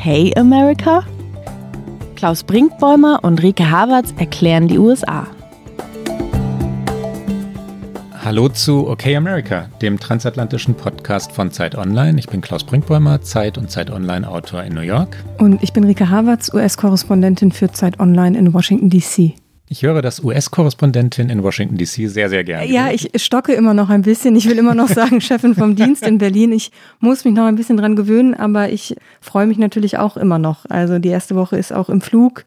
Okay America? Klaus Brinkbäumer und Rike Havertz erklären die USA. Hallo zu OK America, dem transatlantischen Podcast von Zeit Online. Ich bin Klaus Brinkbäumer, Zeit und Zeit Online Autor in New York. Und ich bin Rike Havertz, US-Korrespondentin für Zeit Online in Washington, D.C. Ich höre das US-Korrespondentin in Washington DC sehr, sehr gerne. Ja, ich stocke immer noch ein bisschen. Ich will immer noch sagen, Chefin vom Dienst in Berlin. Ich muss mich noch ein bisschen dran gewöhnen, aber ich freue mich natürlich auch immer noch. Also die erste Woche ist auch im Flug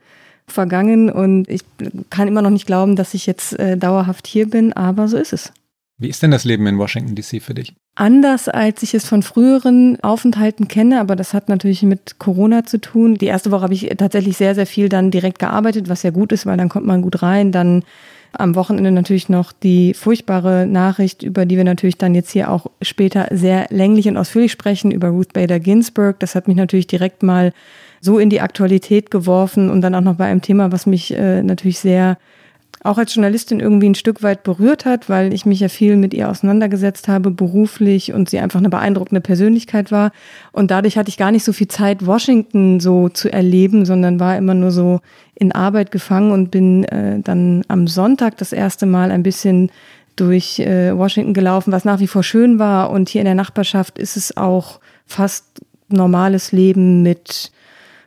vergangen und ich kann immer noch nicht glauben, dass ich jetzt äh, dauerhaft hier bin, aber so ist es. Wie ist denn das Leben in Washington DC für dich? Anders als ich es von früheren Aufenthalten kenne, aber das hat natürlich mit Corona zu tun. Die erste Woche habe ich tatsächlich sehr, sehr viel dann direkt gearbeitet, was ja gut ist, weil dann kommt man gut rein. Dann am Wochenende natürlich noch die furchtbare Nachricht, über die wir natürlich dann jetzt hier auch später sehr länglich und ausführlich sprechen, über Ruth Bader Ginsburg. Das hat mich natürlich direkt mal so in die Aktualität geworfen und dann auch noch bei einem Thema, was mich äh, natürlich sehr auch als Journalistin irgendwie ein Stück weit berührt hat, weil ich mich ja viel mit ihr auseinandergesetzt habe, beruflich und sie einfach eine beeindruckende Persönlichkeit war. Und dadurch hatte ich gar nicht so viel Zeit, Washington so zu erleben, sondern war immer nur so in Arbeit gefangen und bin äh, dann am Sonntag das erste Mal ein bisschen durch äh, Washington gelaufen, was nach wie vor schön war. Und hier in der Nachbarschaft ist es auch fast normales Leben mit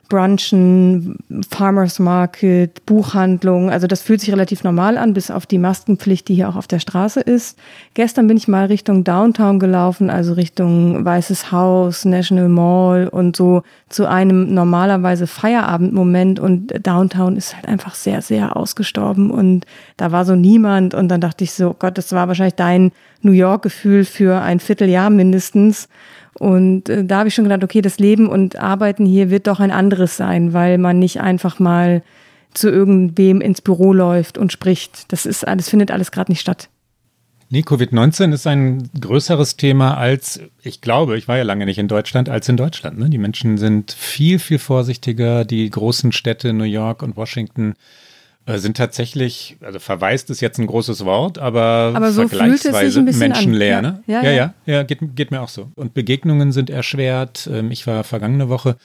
Brunchen, Farmers Market, Buchhandlung. Also das fühlt sich relativ normal an, bis auf die Maskenpflicht, die hier auch auf der Straße ist. Gestern bin ich mal Richtung Downtown gelaufen, also Richtung Weißes Haus, National Mall und so zu einem normalerweise Feierabendmoment. Und Downtown ist halt einfach sehr, sehr ausgestorben und da war so niemand. Und dann dachte ich so, oh Gott, das war wahrscheinlich dein New York-Gefühl für ein Vierteljahr mindestens. Und äh, da habe ich schon gedacht, okay, das Leben und Arbeiten hier wird doch ein anderes sein, weil man nicht einfach mal zu irgendwem ins Büro läuft und spricht. Das ist alles, findet alles gerade nicht statt. Nee, Covid-19 ist ein größeres Thema als, ich glaube, ich war ja lange nicht in Deutschland, als in Deutschland. Ne? Die Menschen sind viel, viel vorsichtiger. Die großen Städte, New York und Washington, sind tatsächlich, also verweist ist jetzt ein großes Wort, aber, aber so vergleichsweise menschenleer. Ne? Ja, ja, ja, ja, ja geht, geht, mir auch so. Und Begegnungen sind erschwert. Ähm, ich war vergangene Woche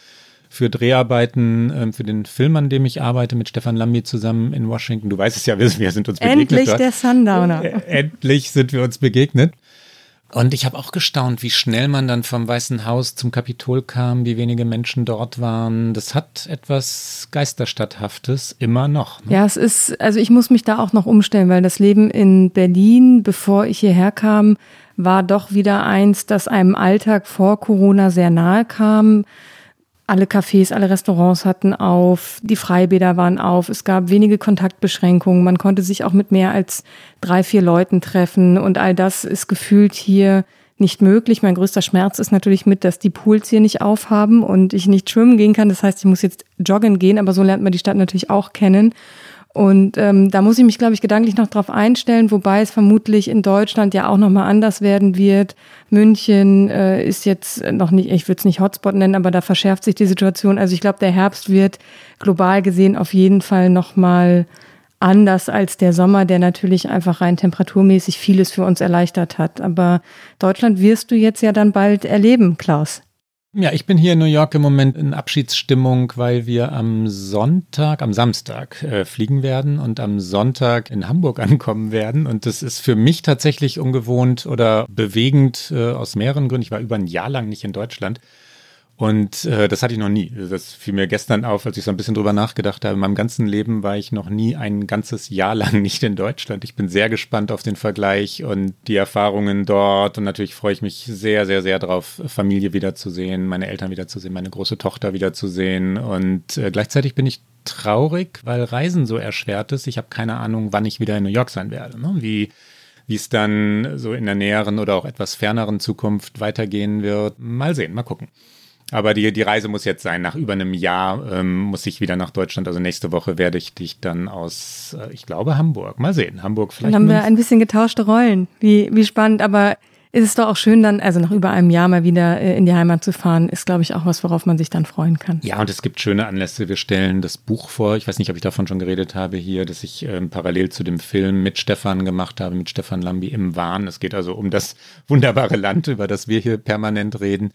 für Dreharbeiten ähm, für den Film, an dem ich arbeite, mit Stefan Lambi zusammen in Washington. Du weißt es ja, wir sind uns begegnet. Endlich der Sundowner. Endlich sind wir uns begegnet. Und ich habe auch gestaunt, wie schnell man dann vom Weißen Haus zum Kapitol kam, wie wenige Menschen dort waren. Das hat etwas Geisterstadthaftes immer noch. Ne? Ja, es ist, also ich muss mich da auch noch umstellen, weil das Leben in Berlin, bevor ich hierher kam, war doch wieder eins, das einem Alltag vor Corona sehr nahe kam. Alle Cafés, alle Restaurants hatten auf, die Freibäder waren auf, es gab wenige Kontaktbeschränkungen, man konnte sich auch mit mehr als drei, vier Leuten treffen und all das ist gefühlt hier nicht möglich. Mein größter Schmerz ist natürlich mit, dass die Pools hier nicht aufhaben und ich nicht schwimmen gehen kann. Das heißt, ich muss jetzt joggen gehen, aber so lernt man die Stadt natürlich auch kennen. Und ähm, da muss ich mich, glaube ich, gedanklich noch drauf einstellen, wobei es vermutlich in Deutschland ja auch nochmal anders werden wird. München äh, ist jetzt noch nicht, ich würde es nicht Hotspot nennen, aber da verschärft sich die Situation. Also ich glaube, der Herbst wird global gesehen auf jeden Fall nochmal anders als der Sommer, der natürlich einfach rein temperaturmäßig vieles für uns erleichtert hat. Aber Deutschland wirst du jetzt ja dann bald erleben, Klaus. Ja, ich bin hier in New York im Moment in Abschiedsstimmung, weil wir am Sonntag, am Samstag äh, fliegen werden und am Sonntag in Hamburg ankommen werden. Und das ist für mich tatsächlich ungewohnt oder bewegend äh, aus mehreren Gründen. Ich war über ein Jahr lang nicht in Deutschland. Und äh, das hatte ich noch nie. Das fiel mir gestern auf, als ich so ein bisschen drüber nachgedacht habe. In meinem ganzen Leben war ich noch nie ein ganzes Jahr lang nicht in Deutschland. Ich bin sehr gespannt auf den Vergleich und die Erfahrungen dort. Und natürlich freue ich mich sehr, sehr, sehr darauf, Familie wiederzusehen, meine Eltern wiederzusehen, meine große Tochter wiederzusehen. Und äh, gleichzeitig bin ich traurig, weil Reisen so erschwert ist. Ich habe keine Ahnung, wann ich wieder in New York sein werde. Ne? Wie wie es dann so in der näheren oder auch etwas ferneren Zukunft weitergehen wird. Mal sehen, mal gucken. Aber die, die Reise muss jetzt sein. Nach über einem Jahr ähm, muss ich wieder nach Deutschland. Also nächste Woche werde ich dich dann aus, äh, ich glaube, Hamburg. Mal sehen. Hamburg vielleicht. Dann haben wir ein bisschen getauschte Rollen. Wie, wie spannend. Aber ist es doch auch schön, dann, also nach über einem Jahr mal wieder äh, in die Heimat zu fahren, ist, glaube ich, auch was, worauf man sich dann freuen kann. Ja, und es gibt schöne Anlässe. Wir stellen das Buch vor. Ich weiß nicht, ob ich davon schon geredet habe hier, dass ich ähm, parallel zu dem Film mit Stefan gemacht habe, mit Stefan Lambi im Wahn. Es geht also um das wunderbare Land, über das wir hier permanent reden.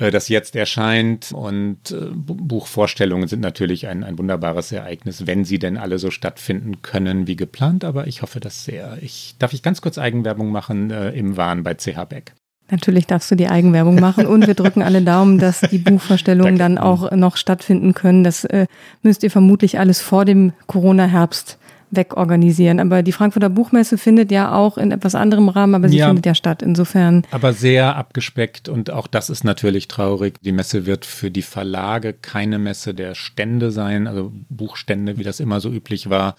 Äh, das jetzt erscheint. Und äh, Buchvorstellungen sind natürlich ein, ein wunderbares Ereignis, wenn sie denn alle so stattfinden können wie geplant. Aber ich hoffe das sehr. Ich, darf ich ganz kurz Eigenwerbung machen äh, im Wahn bei CH Beck? Natürlich darfst du die Eigenwerbung machen und wir drücken alle Daumen, dass die Buchvorstellungen dann auch noch stattfinden können. Das äh, müsst ihr vermutlich alles vor dem Corona-Herbst wegorganisieren. Aber die Frankfurter Buchmesse findet ja auch in etwas anderem Rahmen, aber sie ja, findet ja statt. Insofern. Aber sehr abgespeckt und auch das ist natürlich traurig. Die Messe wird für die Verlage keine Messe der Stände sein, also Buchstände, wie das immer so üblich war.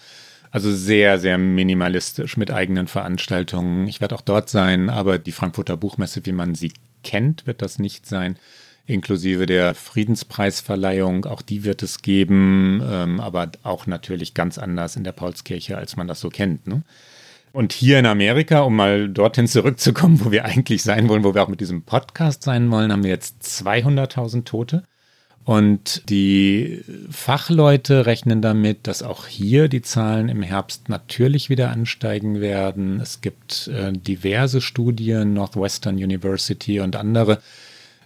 Also sehr, sehr minimalistisch mit eigenen Veranstaltungen. Ich werde auch dort sein, aber die Frankfurter Buchmesse, wie man sie kennt, wird das nicht sein. Inklusive der Friedenspreisverleihung, auch die wird es geben, ähm, aber auch natürlich ganz anders in der Paulskirche, als man das so kennt. Ne? Und hier in Amerika, um mal dorthin zurückzukommen, wo wir eigentlich sein wollen, wo wir auch mit diesem Podcast sein wollen, haben wir jetzt 200.000 Tote. Und die Fachleute rechnen damit, dass auch hier die Zahlen im Herbst natürlich wieder ansteigen werden. Es gibt äh, diverse Studien, Northwestern University und andere,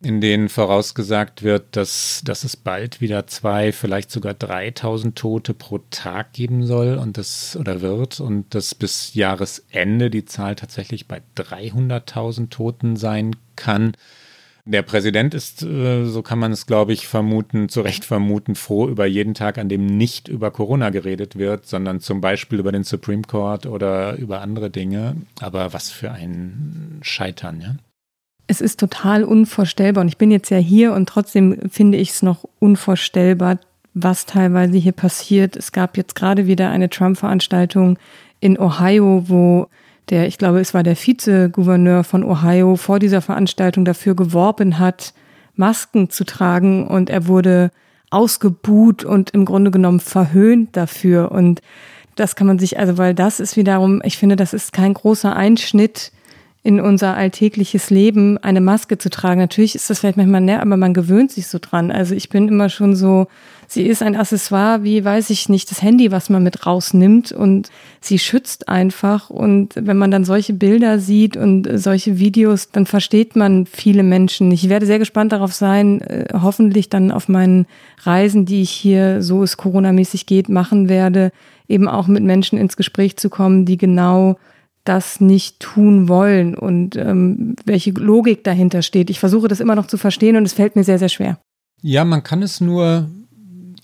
in denen vorausgesagt wird, dass, dass es bald wieder zwei, vielleicht sogar 3000 Tote pro Tag geben soll und das oder wird und dass bis Jahresende die Zahl tatsächlich bei 300.000 Toten sein kann. Der Präsident ist, äh, so kann man es, glaube ich, vermuten, zu Recht vermuten, froh über jeden Tag, an dem nicht über Corona geredet wird, sondern zum Beispiel über den Supreme Court oder über andere Dinge. Aber was für ein Scheitern, ja? Es ist total unvorstellbar und ich bin jetzt ja hier und trotzdem finde ich es noch unvorstellbar, was teilweise hier passiert. Es gab jetzt gerade wieder eine Trump-Veranstaltung in Ohio, wo der, ich glaube, es war der Vizegouverneur von Ohio, vor dieser Veranstaltung dafür geworben hat, Masken zu tragen und er wurde ausgebuht und im Grunde genommen verhöhnt dafür. Und das kann man sich, also weil das ist wiederum, ich finde, das ist kein großer Einschnitt in unser alltägliches Leben, eine Maske zu tragen. Natürlich ist das vielleicht manchmal näher, aber man gewöhnt sich so dran. Also ich bin immer schon so, sie ist ein Accessoire, wie weiß ich nicht, das Handy, was man mit rausnimmt und sie schützt einfach. Und wenn man dann solche Bilder sieht und solche Videos, dann versteht man viele Menschen. Ich werde sehr gespannt darauf sein, äh, hoffentlich dann auf meinen Reisen, die ich hier, so es Corona-mäßig geht, machen werde, eben auch mit Menschen ins Gespräch zu kommen, die genau das nicht tun wollen und ähm, welche Logik dahinter steht. Ich versuche das immer noch zu verstehen und es fällt mir sehr, sehr schwer. Ja, man kann es nur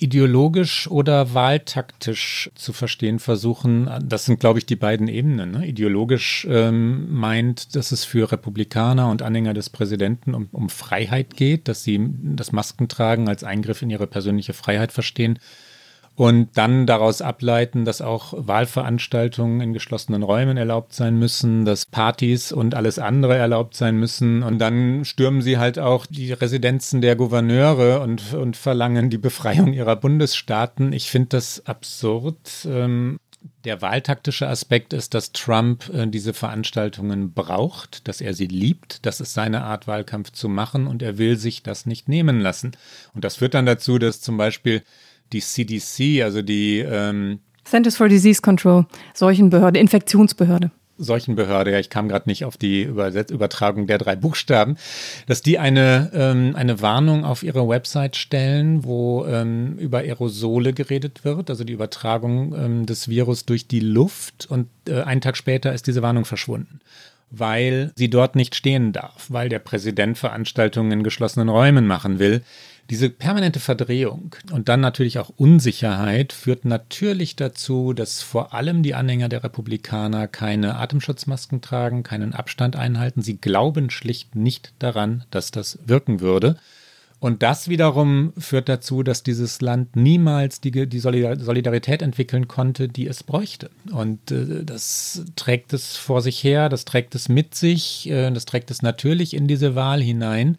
ideologisch oder wahltaktisch zu verstehen versuchen. Das sind, glaube ich, die beiden Ebenen. Ne? Ideologisch ähm, meint, dass es für Republikaner und Anhänger des Präsidenten um, um Freiheit geht, dass sie das Maskentragen als Eingriff in ihre persönliche Freiheit verstehen und dann daraus ableiten, dass auch Wahlveranstaltungen in geschlossenen Räumen erlaubt sein müssen, dass Partys und alles andere erlaubt sein müssen. Und dann stürmen sie halt auch die Residenzen der Gouverneure und, und verlangen die Befreiung ihrer Bundesstaaten. Ich finde das absurd. Ähm, der wahltaktische Aspekt ist, dass Trump äh, diese Veranstaltungen braucht, dass er sie liebt, das ist seine Art, Wahlkampf zu machen und er will sich das nicht nehmen lassen. Und das führt dann dazu, dass zum Beispiel die CDC, also die ähm, Centers for Disease Control, Seuchenbehörde, Infektionsbehörde. Seuchenbehörde, ja, ich kam gerade nicht auf die Überset Übertragung der drei Buchstaben, dass die eine, ähm, eine Warnung auf ihre Website stellen, wo ähm, über Aerosole geredet wird, also die Übertragung ähm, des Virus durch die Luft. Und äh, einen Tag später ist diese Warnung verschwunden weil sie dort nicht stehen darf, weil der Präsident Veranstaltungen in geschlossenen Räumen machen will. Diese permanente Verdrehung und dann natürlich auch Unsicherheit führt natürlich dazu, dass vor allem die Anhänger der Republikaner keine Atemschutzmasken tragen, keinen Abstand einhalten. Sie glauben schlicht nicht daran, dass das wirken würde. Und das wiederum führt dazu, dass dieses Land niemals die, die Solidarität entwickeln konnte, die es bräuchte. Und äh, das trägt es vor sich her, das trägt es mit sich, äh, das trägt es natürlich in diese Wahl hinein.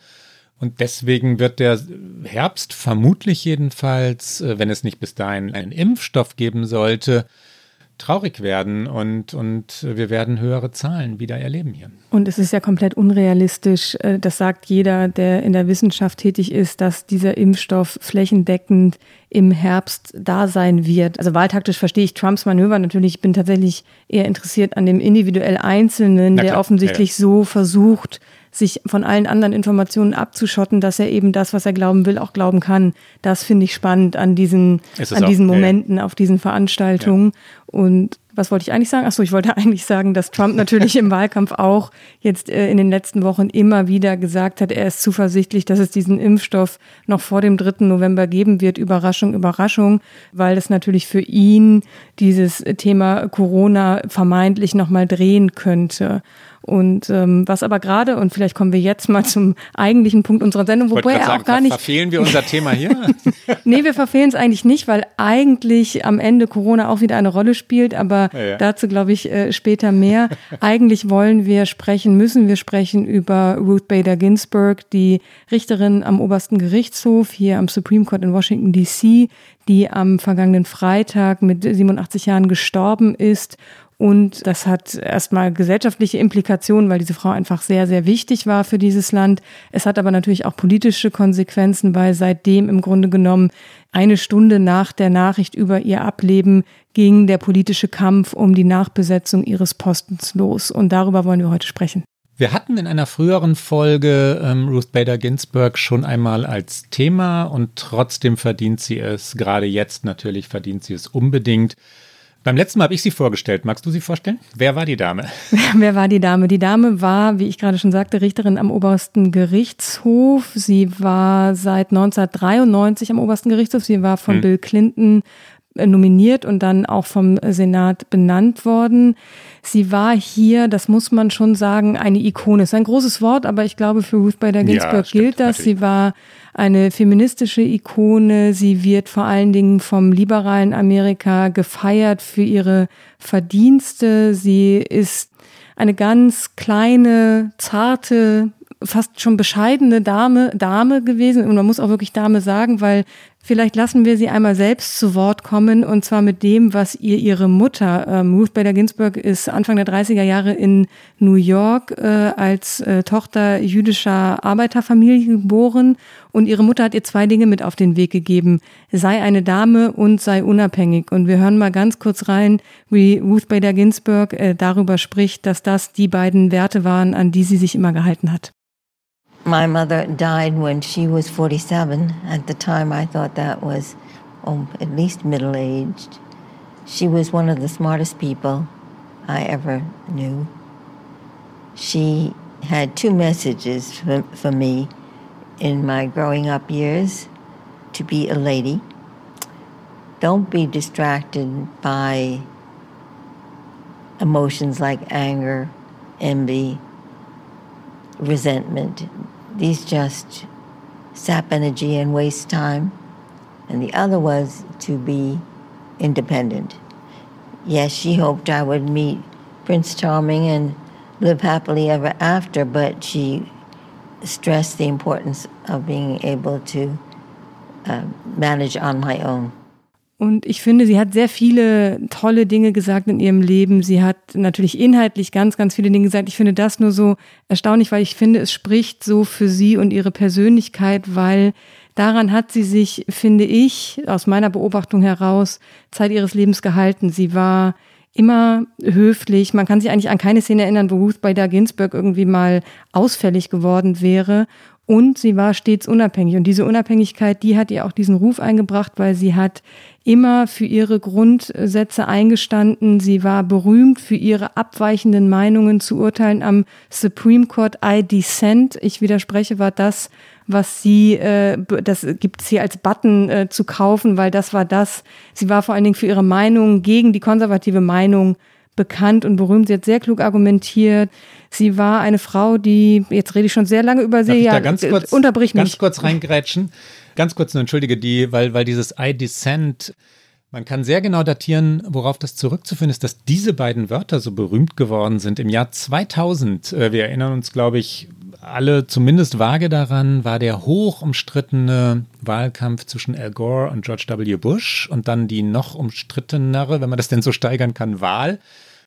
Und deswegen wird der Herbst vermutlich jedenfalls, äh, wenn es nicht bis dahin einen Impfstoff geben sollte, traurig werden und, und wir werden höhere Zahlen wieder erleben hier. Und es ist ja komplett unrealistisch, äh, das sagt jeder, der in der Wissenschaft tätig ist, dass dieser Impfstoff flächendeckend im Herbst da sein wird. Also wahltaktisch verstehe ich Trumps Manöver natürlich. Ich bin tatsächlich eher interessiert an dem individuell Einzelnen, der offensichtlich ja, ja. so versucht, sich von allen anderen Informationen abzuschotten, dass er eben das, was er glauben will, auch glauben kann. Das finde ich spannend an diesen, an diesen auch, Momenten, ja, auf diesen Veranstaltungen. Und was wollte ich eigentlich sagen? Achso, ich wollte eigentlich sagen, dass Trump natürlich im Wahlkampf auch jetzt äh, in den letzten Wochen immer wieder gesagt hat, er ist zuversichtlich, dass es diesen Impfstoff noch vor dem 3. November geben wird. Überraschung, Überraschung, weil es natürlich für ihn dieses Thema Corona vermeintlich nochmal drehen könnte. Und ähm, was aber gerade, und vielleicht kommen wir jetzt mal zum eigentlichen Punkt unserer Sendung, wobei er auch gar nicht. Verfehlen wir unser Thema hier? nee, wir verfehlen es eigentlich nicht, weil eigentlich am Ende Corona auch wieder eine Rolle spielt, aber ja, ja. dazu glaube ich äh, später mehr. eigentlich wollen wir sprechen, müssen wir sprechen über Ruth Bader Ginsburg, die Richterin am obersten Gerichtshof hier am Supreme Court in Washington DC, die am vergangenen Freitag mit 87 Jahren gestorben ist und das hat erstmal gesellschaftliche Implikationen, weil diese Frau einfach sehr, sehr wichtig war für dieses Land. Es hat aber natürlich auch politische Konsequenzen, weil seitdem im Grunde genommen eine Stunde nach der Nachricht über ihr Ableben ging der politische Kampf um die Nachbesetzung ihres Postens los. Und darüber wollen wir heute sprechen. Wir hatten in einer früheren Folge ähm, Ruth Bader Ginsburg schon einmal als Thema und trotzdem verdient sie es, gerade jetzt natürlich verdient sie es unbedingt. Beim letzten Mal habe ich sie vorgestellt. Magst du sie vorstellen? Wer war die Dame? Wer war die Dame? Die Dame war, wie ich gerade schon sagte, Richterin am obersten Gerichtshof. Sie war seit 1993 am obersten Gerichtshof. Sie war von hm. Bill Clinton nominiert und dann auch vom Senat benannt worden. Sie war hier, das muss man schon sagen, eine Ikone. Ist ein großes Wort, aber ich glaube, für Ruth Bader Ginsburg ja, gilt das. Natürlich. Sie war eine feministische Ikone. Sie wird vor allen Dingen vom liberalen Amerika gefeiert für ihre Verdienste. Sie ist eine ganz kleine, zarte, fast schon bescheidene Dame, Dame gewesen. Und man muss auch wirklich Dame sagen, weil Vielleicht lassen wir sie einmal selbst zu Wort kommen und zwar mit dem, was ihr ihre Mutter, ähm, Ruth Bader Ginsburg, ist Anfang der 30er Jahre in New York äh, als äh, Tochter jüdischer Arbeiterfamilie geboren und ihre Mutter hat ihr zwei Dinge mit auf den Weg gegeben. Sei eine Dame und sei unabhängig. Und wir hören mal ganz kurz rein, wie Ruth Bader Ginsburg äh, darüber spricht, dass das die beiden Werte waren, an die sie sich immer gehalten hat. My mother died when she was 47. At the time, I thought that was oh, at least middle aged. She was one of the smartest people I ever knew. She had two messages for, for me in my growing up years to be a lady. Don't be distracted by emotions like anger, envy, resentment. These just sap energy and waste time. And the other was to be independent. Yes, she hoped I would meet Prince Charming and live happily ever after, but she stressed the importance of being able to uh, manage on my own. Und ich finde, sie hat sehr viele tolle Dinge gesagt in ihrem Leben. Sie hat natürlich inhaltlich ganz, ganz viele Dinge gesagt. Ich finde das nur so erstaunlich, weil ich finde, es spricht so für sie und ihre Persönlichkeit, weil daran hat sie sich, finde ich, aus meiner Beobachtung heraus, Zeit ihres Lebens gehalten. Sie war immer höflich. Man kann sich eigentlich an keine Szene erinnern, wo Ruth Bader Ginsburg irgendwie mal ausfällig geworden wäre. Und sie war stets unabhängig. Und diese Unabhängigkeit, die hat ihr auch diesen Ruf eingebracht, weil sie hat immer für ihre Grundsätze eingestanden. Sie war berühmt für ihre abweichenden Meinungen zu urteilen am Supreme Court. I dissent. Ich widerspreche, war das, was sie, äh, das gibt sie als Button äh, zu kaufen, weil das war das. Sie war vor allen Dingen für ihre Meinung gegen die konservative Meinung bekannt und berühmt. Sie hat sehr klug argumentiert. Sie war eine Frau, die, jetzt rede ich schon sehr lange über sie, ja, ganz kurz, unterbrich mich. Ganz kurz reingrätschen. Ganz kurz nur, entschuldige, die, weil, weil dieses I Descent, man kann sehr genau datieren, worauf das zurückzuführen ist, dass diese beiden Wörter so berühmt geworden sind. Im Jahr 2000, äh, wir erinnern uns, glaube ich, alle zumindest vage daran, war der hoch umstrittene Wahlkampf zwischen Al Gore und George W. Bush und dann die noch umstrittenere, wenn man das denn so steigern kann, Wahl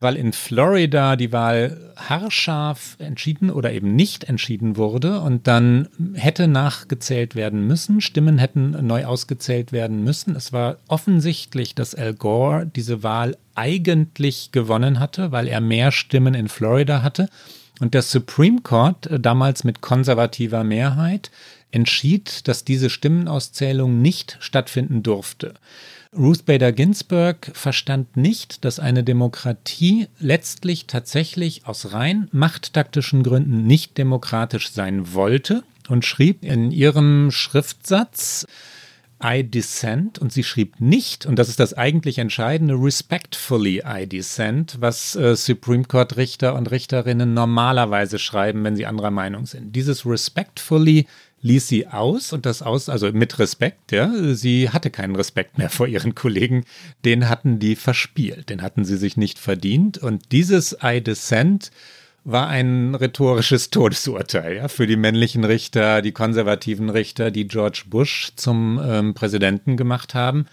weil in Florida die Wahl haarscharf entschieden oder eben nicht entschieden wurde und dann hätte nachgezählt werden müssen, Stimmen hätten neu ausgezählt werden müssen. Es war offensichtlich, dass Al Gore diese Wahl eigentlich gewonnen hatte, weil er mehr Stimmen in Florida hatte. Und der Supreme Court, äh, damals mit konservativer Mehrheit, entschied, dass diese Stimmenauszählung nicht stattfinden durfte. Ruth Bader Ginsburg verstand nicht, dass eine Demokratie letztlich tatsächlich aus rein machttaktischen Gründen nicht demokratisch sein wollte und schrieb in ihrem Schriftsatz I dissent und sie schrieb nicht, und das ist das eigentlich Entscheidende, respectfully I dissent, was äh, Supreme Court Richter und Richterinnen normalerweise schreiben, wenn sie anderer Meinung sind. Dieses respectfully ließ sie aus und das aus, also mit Respekt, ja. Sie hatte keinen Respekt mehr vor ihren Kollegen. Den hatten die verspielt, den hatten sie sich nicht verdient. Und dieses I dissent war ein rhetorisches Todesurteil ja, für die männlichen Richter, die konservativen Richter, die George Bush zum ähm, Präsidenten gemacht haben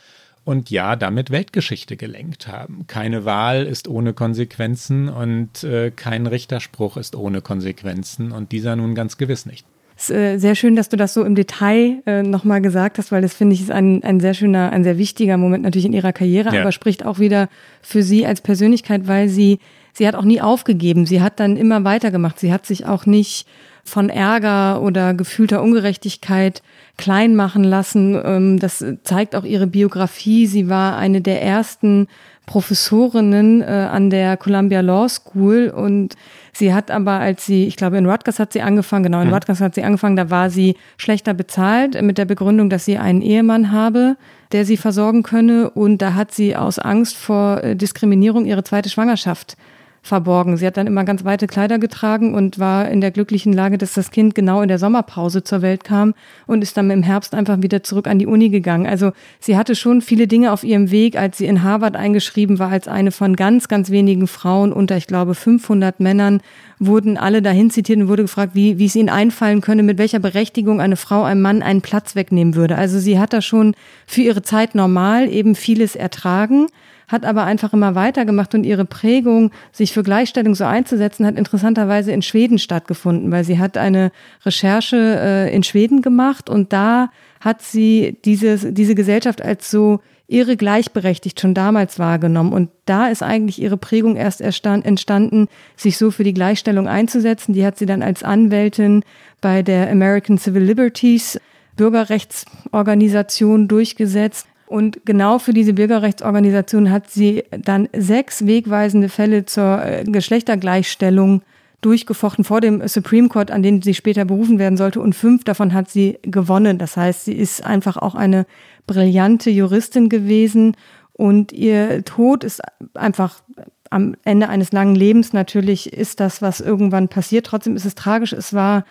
und ja, damit Weltgeschichte gelenkt haben. Keine Wahl ist ohne Konsequenzen und äh, kein Richterspruch ist ohne Konsequenzen und dieser nun ganz gewiss nicht. Es ist äh, sehr schön, dass du das so im Detail äh, nochmal gesagt hast, weil das finde ich ist ein, ein sehr schöner, ein sehr wichtiger Moment natürlich in ihrer Karriere, ja. aber spricht auch wieder für sie als Persönlichkeit, weil sie, sie hat auch nie aufgegeben. Sie hat dann immer weitergemacht. Sie hat sich auch nicht von Ärger oder gefühlter Ungerechtigkeit klein machen lassen. Ähm, das zeigt auch ihre Biografie. Sie war eine der ersten Professorinnen äh, an der Columbia Law School und sie hat aber, als sie, ich glaube in Rutgers hat sie angefangen, genau in mhm. Rutgers hat sie angefangen, da war sie schlechter bezahlt mit der Begründung, dass sie einen Ehemann habe, der sie versorgen könne und da hat sie aus Angst vor äh, Diskriminierung ihre zweite Schwangerschaft verborgen. Sie hat dann immer ganz weite Kleider getragen und war in der glücklichen Lage, dass das Kind genau in der Sommerpause zur Welt kam und ist dann im Herbst einfach wieder zurück an die Uni gegangen. Also sie hatte schon viele Dinge auf ihrem Weg, als sie in Harvard eingeschrieben war, als eine von ganz, ganz wenigen Frauen unter, ich glaube, 500 Männern, wurden alle dahin zitiert und wurde gefragt, wie, wie es ihnen einfallen könne, mit welcher Berechtigung eine Frau einem Mann einen Platz wegnehmen würde. Also sie hat da schon für ihre Zeit normal eben vieles ertragen hat aber einfach immer weitergemacht und ihre Prägung, sich für Gleichstellung so einzusetzen, hat interessanterweise in Schweden stattgefunden, weil sie hat eine Recherche äh, in Schweden gemacht und da hat sie diese, diese Gesellschaft als so irre gleichberechtigt schon damals wahrgenommen. Und da ist eigentlich ihre Prägung erst entstanden, sich so für die Gleichstellung einzusetzen. Die hat sie dann als Anwältin bei der American Civil Liberties Bürgerrechtsorganisation durchgesetzt und genau für diese Bürgerrechtsorganisation hat sie dann sechs wegweisende Fälle zur äh, Geschlechtergleichstellung durchgefochten vor dem Supreme Court, an den sie später berufen werden sollte. Und fünf davon hat sie gewonnen. Das heißt, sie ist einfach auch eine brillante Juristin gewesen. Und ihr Tod ist einfach am Ende eines langen Lebens. Natürlich ist das, was irgendwann passiert. Trotzdem ist es tragisch. Es war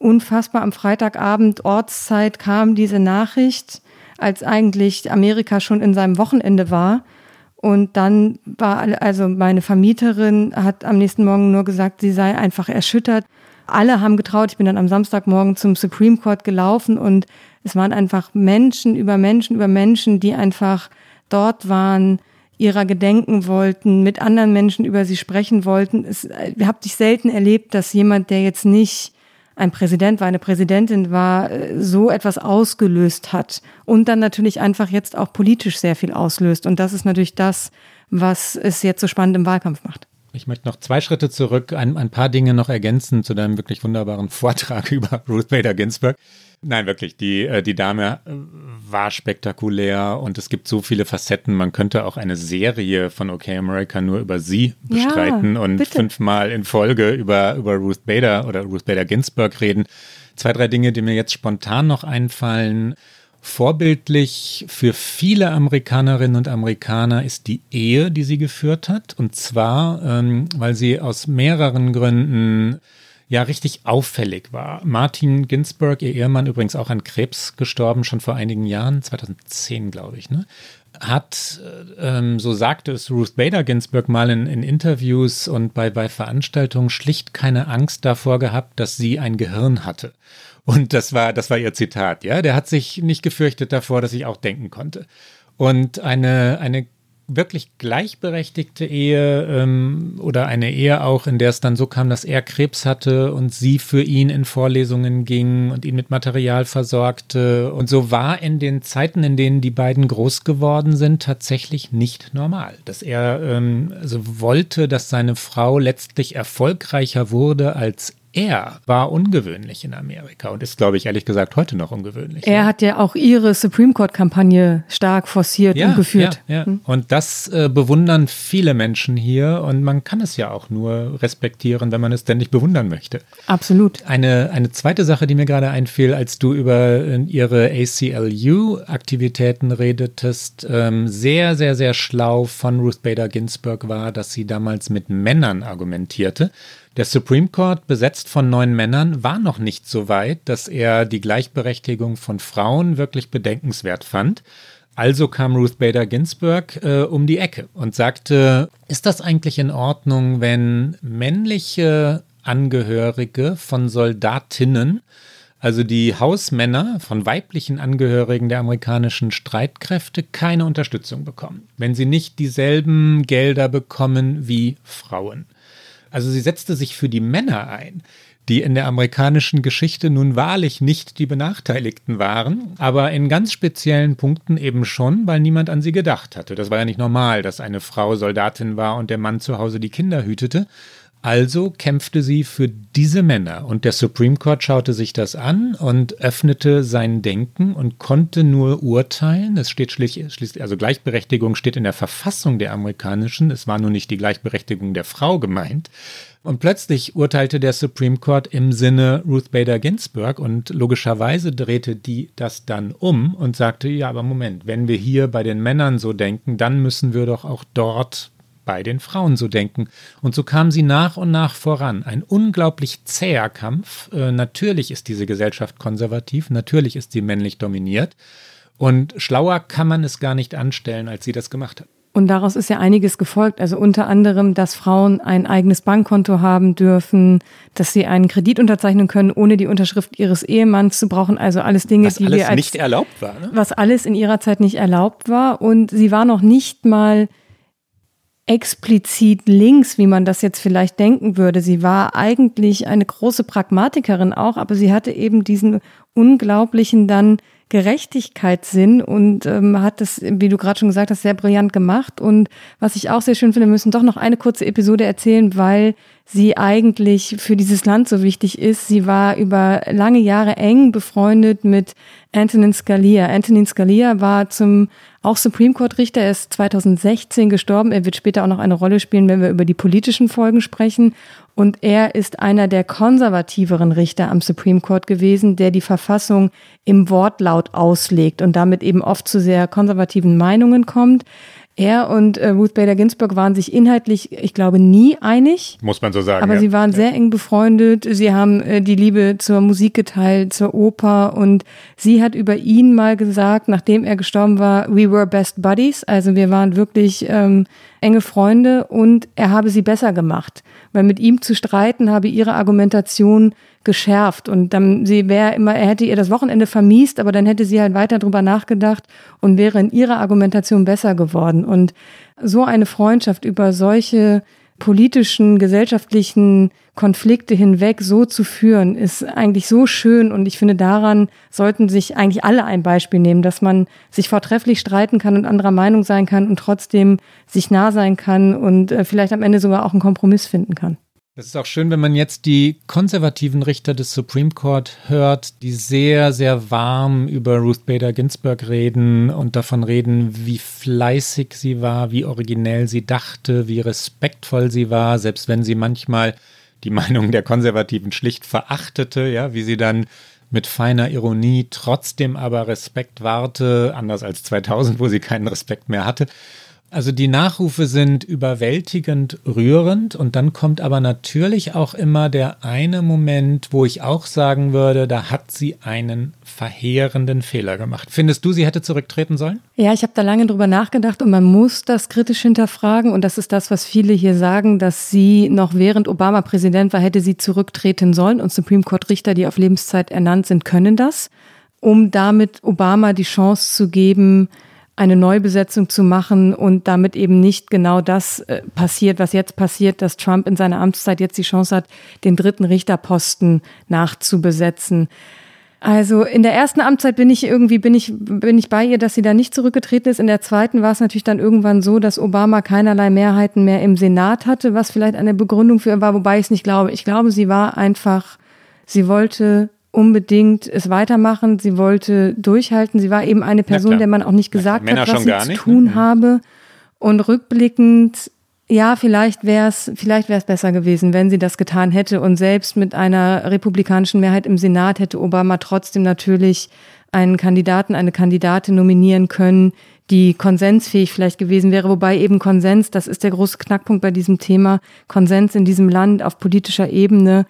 unfassbar. Am Freitagabend Ortszeit kam diese Nachricht als eigentlich Amerika schon in seinem Wochenende war. Und dann war, also meine Vermieterin hat am nächsten Morgen nur gesagt, sie sei einfach erschüttert. Alle haben getraut. Ich bin dann am Samstagmorgen zum Supreme Court gelaufen und es waren einfach Menschen über Menschen über Menschen, die einfach dort waren, ihrer gedenken wollten, mit anderen Menschen über sie sprechen wollten. Es, ich habe dich selten erlebt, dass jemand, der jetzt nicht ein Präsident war, eine Präsidentin war, äh, so etwas ausgelöst hat und dann natürlich einfach jetzt auch politisch sehr viel auslöst. Und das ist natürlich das, was es jetzt so spannend im Wahlkampf macht. Ich möchte noch zwei Schritte zurück, ein, ein paar Dinge noch ergänzen zu deinem wirklich wunderbaren Vortrag über Ruth Bader Ginsburg. Nein, wirklich. Die, äh, die Dame äh, war spektakulär und es gibt so viele Facetten. Man könnte auch eine Serie von OK America nur über sie bestreiten ja, und fünfmal in Folge über, über Ruth Bader oder Ruth Bader Ginsburg reden. Zwei, drei Dinge, die mir jetzt spontan noch einfallen. Vorbildlich für viele Amerikanerinnen und Amerikaner ist die Ehe, die sie geführt hat. Und zwar, ähm, weil sie aus mehreren Gründen ja richtig auffällig war. Martin Ginsburg, ihr Ehemann, übrigens auch an Krebs gestorben, schon vor einigen Jahren, 2010 glaube ich, ne? hat, äh, ähm, so sagte es Ruth Bader Ginsburg mal in, in Interviews und bei, bei Veranstaltungen, schlicht keine Angst davor gehabt, dass sie ein Gehirn hatte. Und das war, das war ihr Zitat, ja. Der hat sich nicht gefürchtet davor, dass ich auch denken konnte. Und eine, eine wirklich gleichberechtigte Ehe ähm, oder eine Ehe auch, in der es dann so kam, dass er Krebs hatte und sie für ihn in Vorlesungen ging und ihn mit Material versorgte. Und so war in den Zeiten, in denen die beiden groß geworden sind, tatsächlich nicht normal. Dass er ähm, also wollte, dass seine Frau letztlich erfolgreicher wurde als er war ungewöhnlich in Amerika und ist, glaube ich, ehrlich gesagt heute noch ungewöhnlich. Er ja. hat ja auch ihre Supreme Court-Kampagne stark forciert ja, und geführt. Ja, ja. Hm. Und das äh, bewundern viele Menschen hier und man kann es ja auch nur respektieren, wenn man es denn nicht bewundern möchte. Absolut. Eine, eine zweite Sache, die mir gerade einfiel, als du über äh, ihre ACLU-Aktivitäten redetest, ähm, sehr, sehr, sehr schlau von Ruth Bader Ginsburg war, dass sie damals mit Männern argumentierte. Der Supreme Court, besetzt von neun Männern, war noch nicht so weit, dass er die Gleichberechtigung von Frauen wirklich bedenkenswert fand. Also kam Ruth Bader Ginsburg äh, um die Ecke und sagte, ist das eigentlich in Ordnung, wenn männliche Angehörige von Soldatinnen, also die Hausmänner von weiblichen Angehörigen der amerikanischen Streitkräfte, keine Unterstützung bekommen, wenn sie nicht dieselben Gelder bekommen wie Frauen? Also sie setzte sich für die Männer ein, die in der amerikanischen Geschichte nun wahrlich nicht die Benachteiligten waren, aber in ganz speziellen Punkten eben schon, weil niemand an sie gedacht hatte. Das war ja nicht normal, dass eine Frau Soldatin war und der Mann zu Hause die Kinder hütete. Also kämpfte sie für diese Männer und der Supreme Court schaute sich das an und öffnete sein Denken und konnte nur urteilen. Es steht schließlich, also Gleichberechtigung steht in der Verfassung der amerikanischen. Es war nur nicht die Gleichberechtigung der Frau gemeint. Und plötzlich urteilte der Supreme Court im Sinne Ruth Bader Ginsburg und logischerweise drehte die das dann um und sagte, ja, aber Moment, wenn wir hier bei den Männern so denken, dann müssen wir doch auch dort bei den Frauen so denken. Und so kam sie nach und nach voran. Ein unglaublich zäher Kampf. Äh, natürlich ist diese Gesellschaft konservativ, natürlich ist sie männlich dominiert. Und schlauer kann man es gar nicht anstellen, als sie das gemacht hat. Und daraus ist ja einiges gefolgt. Also unter anderem, dass Frauen ein eigenes Bankkonto haben dürfen, dass sie einen Kredit unterzeichnen können, ohne die Unterschrift ihres Ehemanns zu brauchen. Also alles Dinge, was die alles wir als, nicht erlaubt war. Ne? Was alles in ihrer Zeit nicht erlaubt war. Und sie war noch nicht mal explizit links, wie man das jetzt vielleicht denken würde. Sie war eigentlich eine große Pragmatikerin auch, aber sie hatte eben diesen unglaublichen dann Gerechtigkeitssinn und ähm, hat das, wie du gerade schon gesagt hast, sehr brillant gemacht. Und was ich auch sehr schön finde, wir müssen doch noch eine kurze Episode erzählen, weil sie eigentlich für dieses Land so wichtig ist. Sie war über lange Jahre eng befreundet mit Antonin Scalia. Antonin Scalia war zum auch Supreme Court Richter. Er ist 2016 gestorben. Er wird später auch noch eine Rolle spielen, wenn wir über die politischen Folgen sprechen. Und er ist einer der konservativeren Richter am Supreme Court gewesen, der die Verfassung im Wortlaut auslegt und damit eben oft zu sehr konservativen Meinungen kommt. Er und äh, Ruth Bader Ginsburg waren sich inhaltlich, ich glaube, nie einig. Muss man so sagen. Aber ja. sie waren sehr eng befreundet. Sie haben äh, die Liebe zur Musik geteilt, zur Oper. Und sie hat über ihn mal gesagt, nachdem er gestorben war, we were best buddies. Also wir waren wirklich ähm, enge Freunde und er habe sie besser gemacht. Weil mit ihm zu streiten habe ihre Argumentation geschärft und dann sie wäre immer, er hätte ihr das Wochenende vermiest, aber dann hätte sie halt weiter drüber nachgedacht und wäre in ihrer Argumentation besser geworden. Und so eine Freundschaft über solche politischen, gesellschaftlichen Konflikte hinweg so zu führen, ist eigentlich so schön und ich finde, daran sollten sich eigentlich alle ein Beispiel nehmen, dass man sich vortrefflich streiten kann und anderer Meinung sein kann und trotzdem sich nah sein kann und äh, vielleicht am Ende sogar auch einen Kompromiss finden kann. Es ist auch schön, wenn man jetzt die konservativen Richter des Supreme Court hört, die sehr, sehr warm über Ruth Bader Ginsburg reden und davon reden, wie fleißig sie war, wie originell sie dachte, wie respektvoll sie war, selbst wenn sie manchmal die Meinung der Konservativen schlicht verachtete, ja, wie sie dann mit feiner Ironie trotzdem aber Respekt warte, anders als 2000, wo sie keinen Respekt mehr hatte. Also die Nachrufe sind überwältigend rührend und dann kommt aber natürlich auch immer der eine Moment, wo ich auch sagen würde, da hat sie einen verheerenden Fehler gemacht. Findest du, sie hätte zurücktreten sollen? Ja, ich habe da lange drüber nachgedacht und man muss das kritisch hinterfragen und das ist das, was viele hier sagen, dass sie noch während Obama Präsident war, hätte sie zurücktreten sollen und Supreme Court Richter, die auf Lebenszeit ernannt sind, können das, um damit Obama die Chance zu geben, eine Neubesetzung zu machen und damit eben nicht genau das äh, passiert, was jetzt passiert, dass Trump in seiner Amtszeit jetzt die Chance hat, den dritten Richterposten nachzubesetzen. Also in der ersten Amtszeit bin ich irgendwie bin ich bin ich bei ihr, dass sie da nicht zurückgetreten ist. In der zweiten war es natürlich dann irgendwann so, dass Obama keinerlei Mehrheiten mehr im Senat hatte, was vielleicht eine Begründung für war, wobei ich es nicht glaube. Ich glaube, sie war einfach, sie wollte unbedingt es weitermachen, sie wollte durchhalten. Sie war eben eine Person, der man auch nicht gesagt hat, was sie zu nicht, tun ne? habe. Und rückblickend ja, vielleicht wäre es vielleicht wäre es besser gewesen, wenn sie das getan hätte und selbst mit einer republikanischen Mehrheit im Senat hätte Obama trotzdem natürlich einen Kandidaten, eine Kandidatin nominieren können, die konsensfähig vielleicht gewesen wäre, wobei eben Konsens, das ist der große Knackpunkt bei diesem Thema, Konsens in diesem Land auf politischer Ebene.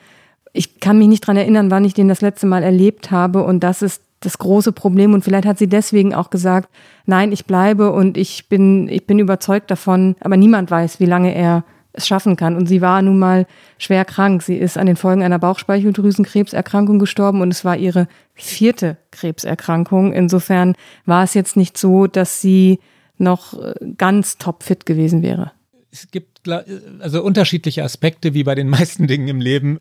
Ich kann mich nicht dran erinnern, wann ich den das letzte Mal erlebt habe und das ist das große Problem und vielleicht hat sie deswegen auch gesagt, nein, ich bleibe und ich bin, ich bin überzeugt davon, aber niemand weiß, wie lange er es schaffen kann. Und sie war nun mal schwer krank. Sie ist an den Folgen einer Bauchspeicheldrüsenkrebserkrankung gestorben und es war ihre vierte Krebserkrankung. Insofern war es jetzt nicht so, dass sie noch äh, ganz topfit gewesen wäre es gibt also unterschiedliche Aspekte wie bei den meisten Dingen im Leben.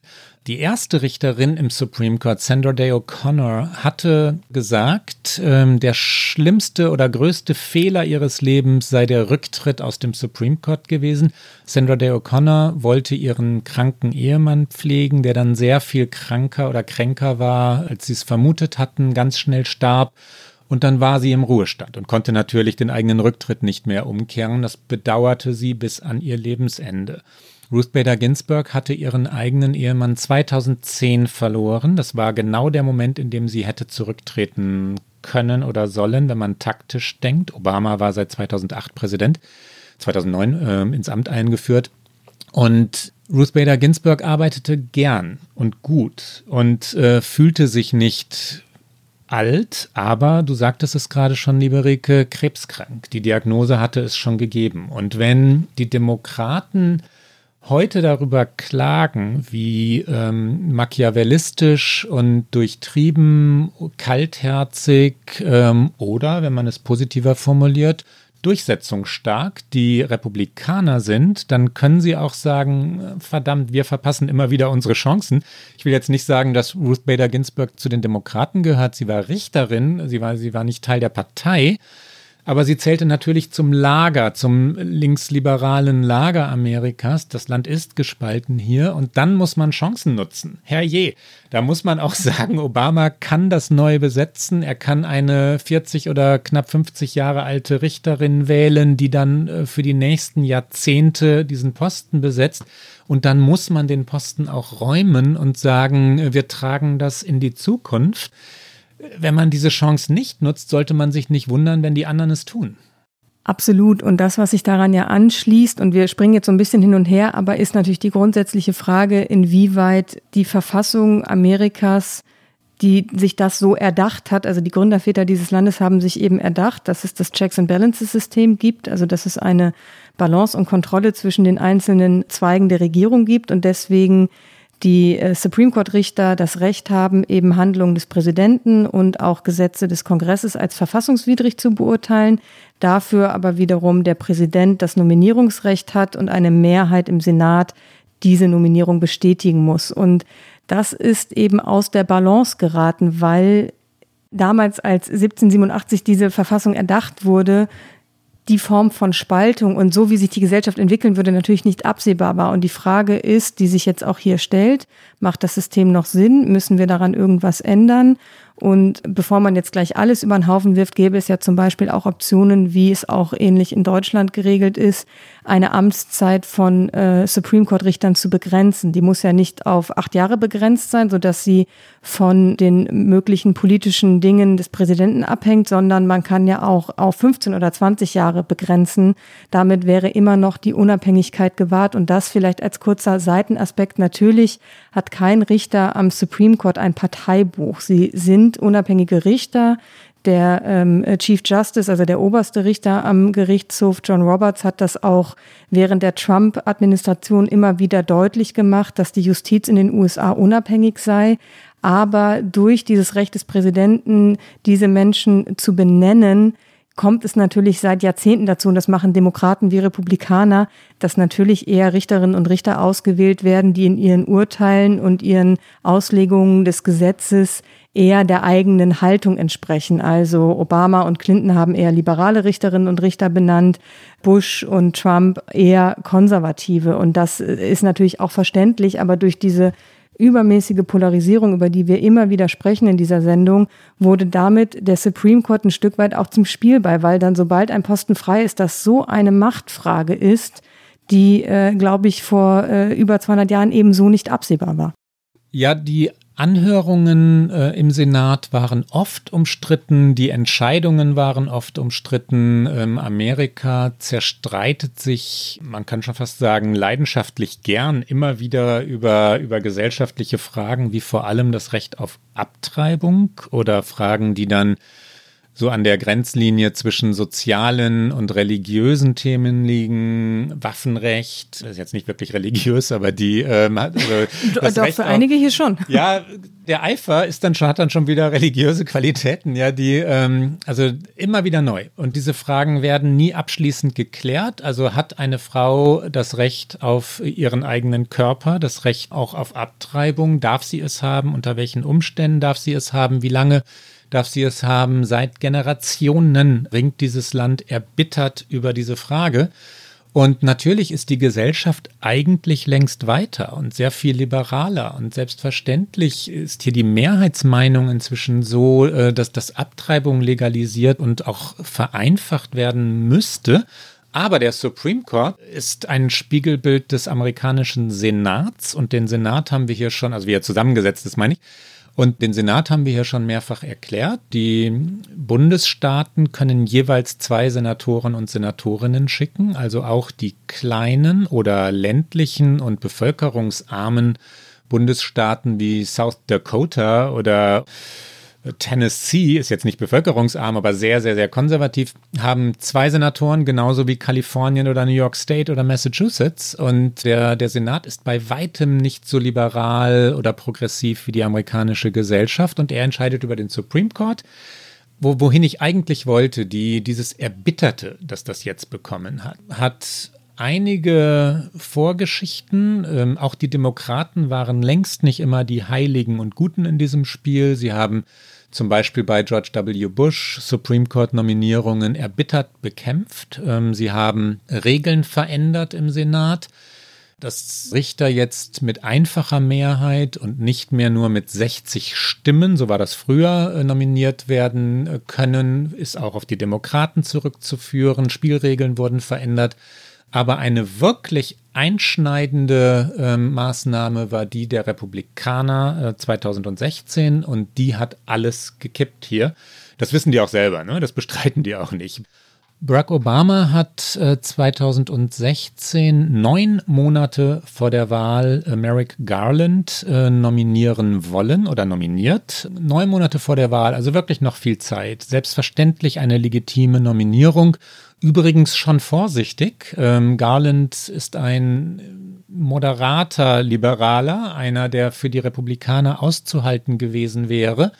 Die erste Richterin im Supreme Court, Sandra Day O'Connor, hatte gesagt, ähm, der schlimmste oder größte Fehler ihres Lebens sei der Rücktritt aus dem Supreme Court gewesen. Sandra Day O'Connor wollte ihren kranken Ehemann pflegen, der dann sehr viel kranker oder kränker war, als sie es vermutet hatten, ganz schnell starb. Und dann war sie im Ruhestand und konnte natürlich den eigenen Rücktritt nicht mehr umkehren. Das bedauerte sie bis an ihr Lebensende. Ruth Bader Ginsburg hatte ihren eigenen Ehemann 2010 verloren. Das war genau der Moment, in dem sie hätte zurücktreten können oder sollen, wenn man taktisch denkt. Obama war seit 2008 Präsident, 2009 äh, ins Amt eingeführt. Und Ruth Bader Ginsburg arbeitete gern und gut und äh, fühlte sich nicht alt, aber du sagtest es gerade schon, liebe Rike, krebskrank. Die Diagnose hatte es schon gegeben. Und wenn die Demokraten heute darüber klagen, wie ähm, machiavellistisch und durchtrieben, kaltherzig ähm, oder, wenn man es positiver formuliert, durchsetzungsstark die Republikaner sind, dann können sie auch sagen, verdammt, wir verpassen immer wieder unsere Chancen. Ich will jetzt nicht sagen, dass Ruth Bader Ginsburg zu den Demokraten gehört. Sie war Richterin, sie war, sie war nicht Teil der Partei. Aber sie zählte natürlich zum Lager, zum linksliberalen Lager Amerikas. Das Land ist gespalten hier und dann muss man Chancen nutzen. Herrje, da muss man auch sagen, Obama kann das neu besetzen. Er kann eine 40 oder knapp 50 Jahre alte Richterin wählen, die dann äh, für die nächsten Jahrzehnte diesen Posten besetzt. Und dann muss man den Posten auch räumen und sagen, wir tragen das in die Zukunft wenn man diese Chance nicht nutzt, sollte man sich nicht wundern, wenn die anderen es tun. Absolut. Und das, was sich daran ja anschließt, und wir springen jetzt so ein bisschen hin und her, aber ist natürlich die grundsätzliche Frage, inwieweit die Verfassung Amerikas, die sich das so erdacht hat, also die Gründerväter dieses Landes haben sich eben erdacht, dass es das Checks and Balances System gibt, also dass es eine Balance und Kontrolle zwischen den einzelnen Zweigen der Regierung gibt und deswegen die äh, Supreme Court Richter das Recht haben, eben Handlungen des Präsidenten und auch Gesetze des Kongresses als verfassungswidrig zu beurteilen. Dafür aber wiederum der Präsident das Nominierungsrecht hat und eine Mehrheit im Senat diese Nominierung bestätigen muss. Und das ist eben aus der Balance geraten, weil damals, als 1787 diese Verfassung erdacht wurde, die Form von Spaltung und so, wie sich die Gesellschaft entwickeln würde, natürlich nicht absehbar war. Und die Frage ist, die sich jetzt auch hier stellt, macht das System noch Sinn? Müssen wir daran irgendwas ändern? Und bevor man jetzt gleich alles über den Haufen wirft, gäbe es ja zum Beispiel auch Optionen, wie es auch ähnlich in Deutschland geregelt ist, eine Amtszeit von äh, Supreme Court Richtern zu begrenzen. Die muss ja nicht auf acht Jahre begrenzt sein, so dass sie von den möglichen politischen Dingen des Präsidenten abhängt, sondern man kann ja auch auf 15 oder 20 Jahre begrenzen. Damit wäre immer noch die Unabhängigkeit gewahrt und das vielleicht als kurzer Seitenaspekt. Natürlich hat kein Richter am Supreme Court ein Parteibuch. Sie sind unabhängige Richter. Der ähm, Chief Justice, also der oberste Richter am Gerichtshof, John Roberts, hat das auch während der Trump-Administration immer wieder deutlich gemacht, dass die Justiz in den USA unabhängig sei. Aber durch dieses Recht des Präsidenten, diese Menschen zu benennen, kommt es natürlich seit Jahrzehnten dazu, und das machen Demokraten wie Republikaner, dass natürlich eher Richterinnen und Richter ausgewählt werden, die in ihren Urteilen und ihren Auslegungen des Gesetzes eher der eigenen Haltung entsprechen. Also Obama und Clinton haben eher liberale Richterinnen und Richter benannt, Bush und Trump eher konservative. Und das ist natürlich auch verständlich, aber durch diese übermäßige Polarisierung, über die wir immer wieder sprechen in dieser Sendung, wurde damit der Supreme Court ein Stück weit auch zum Spiel bei, weil dann sobald ein Posten frei ist, das so eine Machtfrage ist, die, äh, glaube ich, vor äh, über 200 Jahren eben so nicht absehbar war. Ja, die Anhörungen äh, im Senat waren oft umstritten, die Entscheidungen waren oft umstritten. Ähm, Amerika zerstreitet sich, man kann schon fast sagen, leidenschaftlich gern immer wieder über, über gesellschaftliche Fragen, wie vor allem das Recht auf Abtreibung oder Fragen, die dann so an der Grenzlinie zwischen sozialen und religiösen Themen liegen. Waffenrecht, das ist jetzt nicht wirklich religiös, aber die ähm, also das Doch, Recht für auf, einige hier schon. Ja, der Eifer ist dann schon, hat dann schon wieder religiöse Qualitäten, ja, die ähm, also immer wieder neu. Und diese Fragen werden nie abschließend geklärt. Also hat eine Frau das Recht auf ihren eigenen Körper, das Recht auch auf Abtreibung? Darf sie es haben? Unter welchen Umständen darf sie es haben? Wie lange? Darf sie es haben. Seit Generationen ringt dieses Land erbittert über diese Frage. Und natürlich ist die Gesellschaft eigentlich längst weiter und sehr viel liberaler. Und selbstverständlich ist hier die Mehrheitsmeinung inzwischen so, äh, dass das Abtreibung legalisiert und auch vereinfacht werden müsste. Aber der Supreme Court ist ein Spiegelbild des amerikanischen Senats und den Senat haben wir hier schon, also wie er zusammengesetzt ist, meine ich, und den Senat haben wir hier schon mehrfach erklärt. Die Bundesstaaten können jeweils zwei Senatoren und Senatorinnen schicken, also auch die kleinen oder ländlichen und bevölkerungsarmen Bundesstaaten wie South Dakota oder Tennessee ist jetzt nicht bevölkerungsarm, aber sehr, sehr, sehr konservativ, haben zwei Senatoren, genauso wie Kalifornien oder New York State oder Massachusetts. Und der, der Senat ist bei weitem nicht so liberal oder progressiv wie die amerikanische Gesellschaft. Und er entscheidet über den Supreme Court. Wo, wohin ich eigentlich wollte, die, dieses Erbitterte, das das jetzt bekommen hat, hat einige Vorgeschichten. Ähm, auch die Demokraten waren längst nicht immer die Heiligen und Guten in diesem Spiel. Sie haben zum Beispiel bei George W. Bush Supreme Court-Nominierungen erbittert bekämpft. Ähm, sie haben Regeln verändert im Senat dass Richter jetzt mit einfacher Mehrheit und nicht mehr nur mit 60 Stimmen, so war das früher, äh, nominiert werden äh, können, ist auch auf die Demokraten zurückzuführen. Spielregeln wurden verändert. Aber eine wirklich einschneidende äh, Maßnahme war die der Republikaner äh, 2016 und die hat alles gekippt hier. Das wissen die auch selber, ne? das bestreiten die auch nicht. Barack Obama hat äh, 2016 neun Monate vor der Wahl Merrick Garland äh, nominieren wollen oder nominiert. Neun Monate vor der Wahl, also wirklich noch viel Zeit. Selbstverständlich eine legitime Nominierung. Übrigens schon vorsichtig. Ähm, Garland ist ein moderater Liberaler, einer, der für die Republikaner auszuhalten gewesen wäre.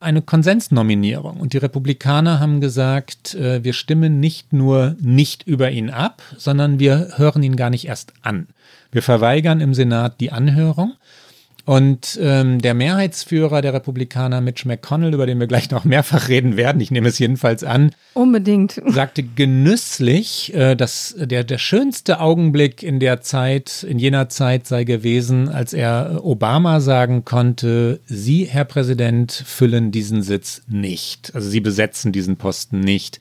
Eine Konsensnominierung. Und die Republikaner haben gesagt, äh, wir stimmen nicht nur nicht über ihn ab, sondern wir hören ihn gar nicht erst an. Wir verweigern im Senat die Anhörung. Und ähm, der Mehrheitsführer der Republikaner, Mitch McConnell, über den wir gleich noch mehrfach reden werden, ich nehme es jedenfalls an, unbedingt, sagte genüsslich, äh, dass der, der schönste Augenblick in der Zeit, in jener Zeit sei gewesen, als er Obama sagen konnte, Sie, Herr Präsident, füllen diesen Sitz nicht. Also Sie besetzen diesen Posten nicht.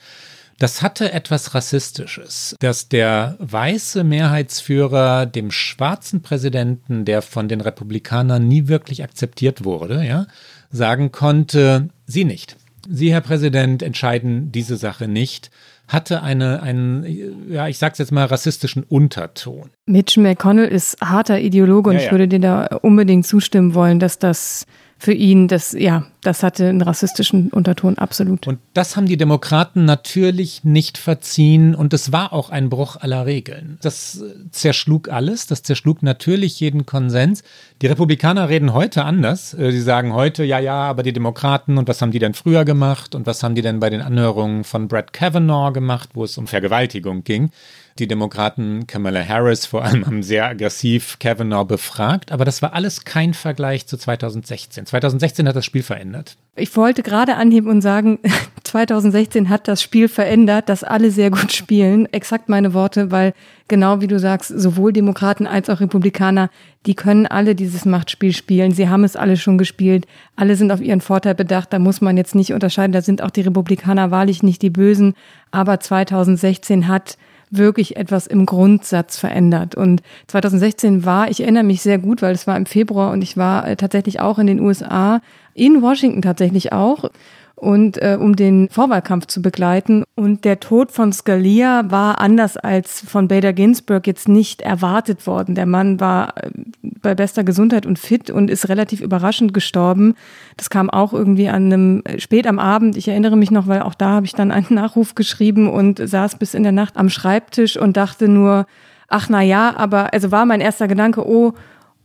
Das hatte etwas Rassistisches, dass der weiße Mehrheitsführer dem schwarzen Präsidenten, der von den Republikanern nie wirklich akzeptiert wurde, ja, sagen konnte, Sie nicht. Sie, Herr Präsident, entscheiden diese Sache nicht hatte eine, einen, ja, ich sag's jetzt mal, rassistischen Unterton. Mitch McConnell ist harter Ideologe und ja, ja. ich würde dir da unbedingt zustimmen wollen, dass das für ihn das, ja, das hatte einen rassistischen Unterton, absolut. Und das haben die Demokraten natürlich nicht verziehen und es war auch ein Bruch aller Regeln. Das zerschlug alles, das zerschlug natürlich jeden Konsens. Die Republikaner reden heute anders. Äh, sie sagen heute, ja, ja, aber die Demokraten und was haben die denn früher gemacht und was haben die denn bei den Anhörungen von Brett Kavanaugh gemacht, wo es um Vergewaltigung ging. Die Demokraten, Kamala Harris vor allem, haben sehr aggressiv Kavanaugh befragt, aber das war alles kein Vergleich zu 2016. 2016 hat das Spiel verändert. Ich wollte gerade anheben und sagen, 2016 hat das Spiel verändert, dass alle sehr gut spielen. Exakt meine Worte, weil genau wie du sagst, sowohl Demokraten als auch Republikaner, die können alle dieses Machtspiel spielen. Sie haben es alle schon gespielt. Alle sind auf ihren Vorteil bedacht. Da muss man jetzt nicht unterscheiden. Da sind auch die Republikaner wahrlich nicht die Bösen. Aber 2016 hat wirklich etwas im Grundsatz verändert. Und 2016 war, ich erinnere mich sehr gut, weil es war im Februar und ich war äh, tatsächlich auch in den USA, in Washington tatsächlich auch und äh, um den Vorwahlkampf zu begleiten. Und der Tod von Scalia war anders als von Bader Ginsburg jetzt nicht erwartet worden. Der Mann war äh, bei bester Gesundheit und fit und ist relativ überraschend gestorben. Das kam auch irgendwie an einem äh, spät am Abend. Ich erinnere mich noch, weil auch da habe ich dann einen Nachruf geschrieben und saß bis in der Nacht am Schreibtisch und dachte nur, ach na ja, aber also war mein erster Gedanke, oh,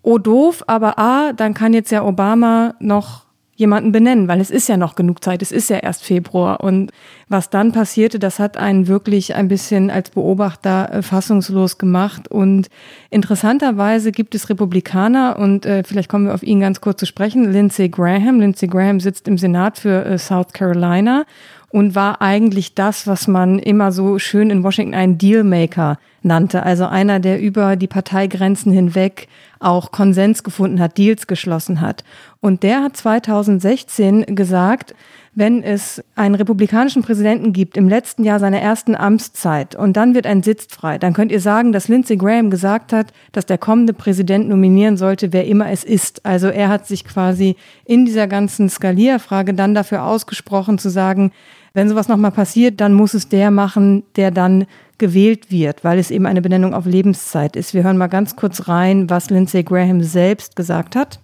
oh doof, aber ah, dann kann jetzt ja Obama noch jemanden benennen, weil es ist ja noch genug Zeit, es ist ja erst Februar. Und was dann passierte, das hat einen wirklich ein bisschen als Beobachter äh, fassungslos gemacht. Und interessanterweise gibt es Republikaner, und äh, vielleicht kommen wir auf ihn ganz kurz zu sprechen, Lindsey Graham. Lindsey Graham sitzt im Senat für äh, South Carolina und war eigentlich das, was man immer so schön in Washington einen Dealmaker nannte. Also einer, der über die Parteigrenzen hinweg auch Konsens gefunden hat, Deals geschlossen hat. Und der hat 2016 gesagt, wenn es einen republikanischen Präsidenten gibt im letzten Jahr seiner ersten Amtszeit und dann wird ein Sitz frei, dann könnt ihr sagen, dass Lindsey Graham gesagt hat, dass der kommende Präsident nominieren sollte, wer immer es ist. Also er hat sich quasi in dieser ganzen Skalierfrage dann dafür ausgesprochen zu sagen, wenn sowas nochmal passiert, dann muss es der machen, der dann gewählt wird, weil es eben eine Benennung auf Lebenszeit ist. Wir hören mal ganz kurz rein, was Lindsey Graham selbst gesagt hat.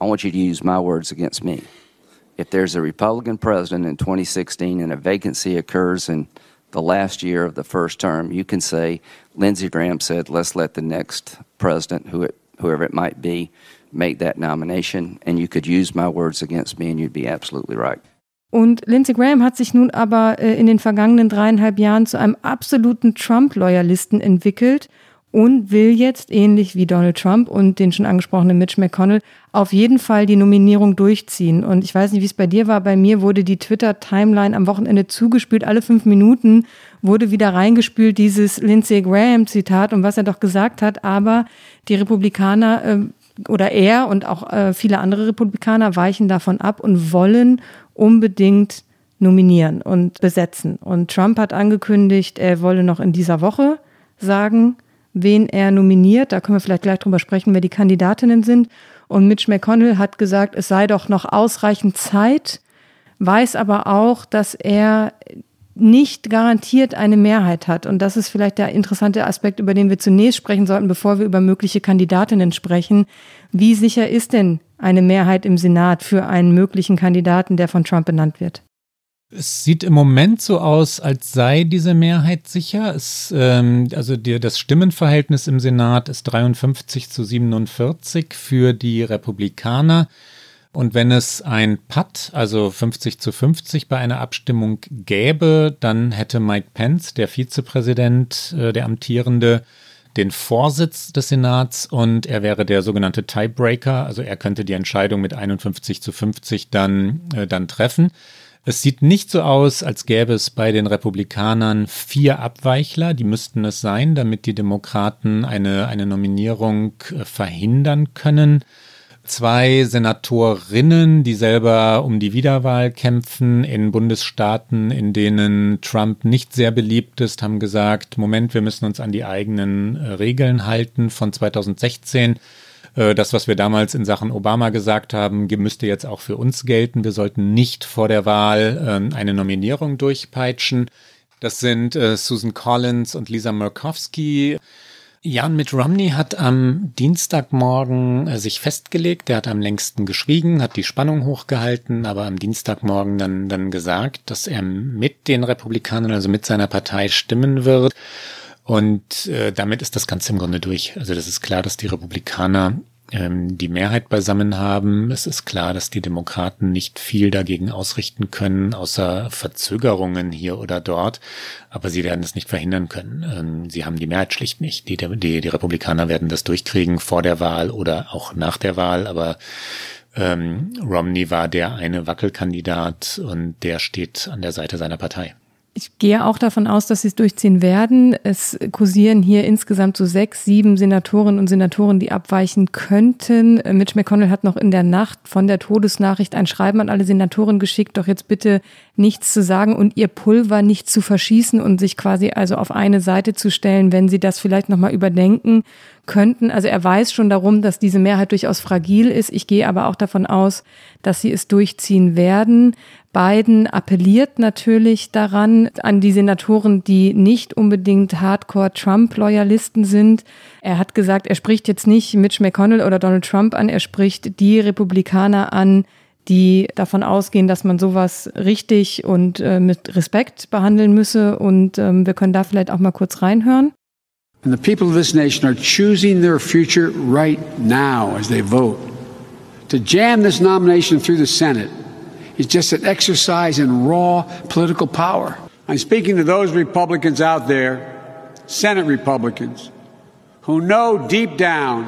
I want you to use my words against me. If there's a Republican president in 2016 and a vacancy occurs in the last year of the first term, you can say, Lindsey Graham said, let's let the next president, who it, whoever it might be, make that nomination. And you could use my words against me, and you'd be absolutely right. Und Lindsey Graham hat sich nun aber äh, in den vergangenen dreieinhalb Jahren zu einem absoluten Trump-Loyalisten entwickelt und will jetzt, ähnlich wie Donald Trump und den schon angesprochenen Mitch McConnell, auf jeden Fall die Nominierung durchziehen. Und ich weiß nicht, wie es bei dir war. Bei mir wurde die Twitter-Timeline am Wochenende zugespült. Alle fünf Minuten wurde wieder reingespült, dieses Lindsey Graham-Zitat und was er doch gesagt hat. Aber die Republikaner äh, oder er und auch äh, viele andere Republikaner weichen davon ab und wollen unbedingt nominieren und besetzen. Und Trump hat angekündigt, er wolle noch in dieser Woche sagen, wen er nominiert. Da können wir vielleicht gleich drüber sprechen, wer die Kandidatinnen sind. Und Mitch McConnell hat gesagt, es sei doch noch ausreichend Zeit, weiß aber auch, dass er nicht garantiert eine Mehrheit hat. Und das ist vielleicht der interessante Aspekt, über den wir zunächst sprechen sollten, bevor wir über mögliche Kandidatinnen sprechen. Wie sicher ist denn eine Mehrheit im Senat für einen möglichen Kandidaten, der von Trump benannt wird? Es sieht im Moment so aus, als sei diese Mehrheit sicher. Es, ähm, also die, das Stimmenverhältnis im Senat ist 53 zu 47 für die Republikaner. Und wenn es ein Patt, also 50 zu 50 bei einer Abstimmung gäbe, dann hätte Mike Pence, der Vizepräsident, äh, der amtierende, den Vorsitz des Senats und er wäre der sogenannte Tiebreaker, also er könnte die Entscheidung mit 51 zu 50 dann, äh, dann treffen. Es sieht nicht so aus, als gäbe es bei den Republikanern vier Abweichler, die müssten es sein, damit die Demokraten eine, eine Nominierung äh, verhindern können zwei Senatorinnen, die selber um die Wiederwahl kämpfen in Bundesstaaten, in denen Trump nicht sehr beliebt ist, haben gesagt, Moment, wir müssen uns an die eigenen äh, Regeln halten von 2016. Äh, das, was wir damals in Sachen Obama gesagt haben, müsste jetzt auch für uns gelten. Wir sollten nicht vor der Wahl äh, eine Nominierung durchpeitschen. Das sind Susan Collins und Lisa Murkowski. Ja, und Mitt Romney hat am Dienstagmorgen äh, sich festgelegt. Der hat am längsten geschwiegen, hat die Spannung hochgehalten, aber am Dienstagmorgen dann, dann gesagt, dass er mit den Republikanern, also mit seiner Partei stimmen wird. Und äh, damit ist das Ganze im Grunde durch. Also das ist klar, dass die Republikaner ähm, die Mehrheit beisammen haben. Es ist klar, dass die Demokraten nicht viel dagegen ausrichten können, außer Verzögerungen hier oder dort. Aber sie werden es nicht verhindern können. Ähm, sie haben die Mehrheit schlicht nicht. Die, die, die Republikaner werden das durchkriegen vor der Wahl oder auch nach der Wahl. Aber ähm, Romney war der eine Wackelkandidat und der steht an der Seite seiner Partei. Ich gehe auch davon aus, dass sie es durchziehen werden. Es kursieren hier insgesamt so sechs, sieben Senatorinnen und Senatoren, die abweichen könnten. Mitch McConnell hat noch in der Nacht von der Todesnachricht ein Schreiben an alle Senatoren geschickt, doch jetzt bitte nichts zu sagen und ihr Pulver nicht zu verschießen und sich quasi also auf eine Seite zu stellen, wenn sie das vielleicht nochmal überdenken könnten. Also er weiß schon darum, dass diese Mehrheit durchaus fragil ist. Ich gehe aber auch davon aus, dass sie es durchziehen werden. Biden appelliert natürlich daran, an die Senatoren, die nicht unbedingt Hardcore-Trump-Loyalisten sind. Er hat gesagt, er spricht jetzt nicht Mitch McConnell oder Donald Trump an, er spricht die Republikaner an, die davon ausgehen, dass man sowas richtig und äh, mit Respekt behandeln müsse. Und ähm, wir können da vielleicht auch mal kurz reinhören. And the people of this nation are choosing their future right now as they vote. To jam this nomination through the Senate is just an exercise in raw political power. I'm speaking to those Republicans out there, Senate Republicans, who know deep down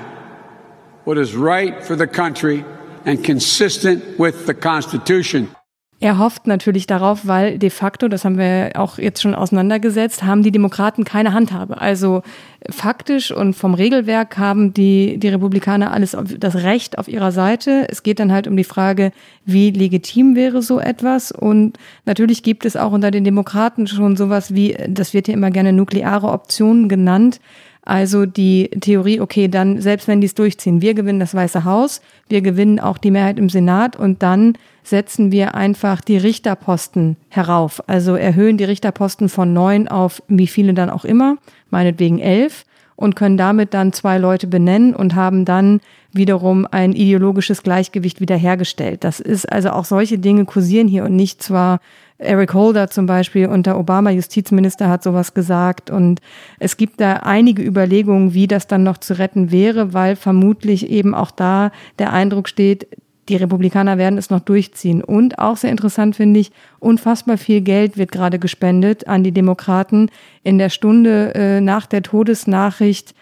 what is right for the country and consistent with the Constitution. Er hofft natürlich darauf, weil de facto, das haben wir auch jetzt schon auseinandergesetzt, haben die Demokraten keine Handhabe. Also faktisch und vom Regelwerk haben die, die Republikaner alles auf, das Recht auf ihrer Seite. Es geht dann halt um die Frage, wie legitim wäre so etwas. Und natürlich gibt es auch unter den Demokraten schon sowas wie, das wird ja immer gerne nukleare Optionen genannt. Also die Theorie, okay, dann selbst wenn die es durchziehen, wir gewinnen das Weiße Haus, wir gewinnen auch die Mehrheit im Senat und dann setzen wir einfach die Richterposten herauf. Also erhöhen die Richterposten von neun auf wie viele dann auch immer, meinetwegen elf, und können damit dann zwei Leute benennen und haben dann wiederum ein ideologisches Gleichgewicht wiederhergestellt. Das ist also auch solche Dinge kursieren hier und nicht zwar Eric Holder zum Beispiel unter Obama Justizminister hat sowas gesagt und es gibt da einige Überlegungen, wie das dann noch zu retten wäre, weil vermutlich eben auch da der Eindruck steht, die Republikaner werden es noch durchziehen. Und auch sehr interessant finde ich, unfassbar viel Geld wird gerade gespendet an die Demokraten. In der Stunde äh, nach der Todesnachricht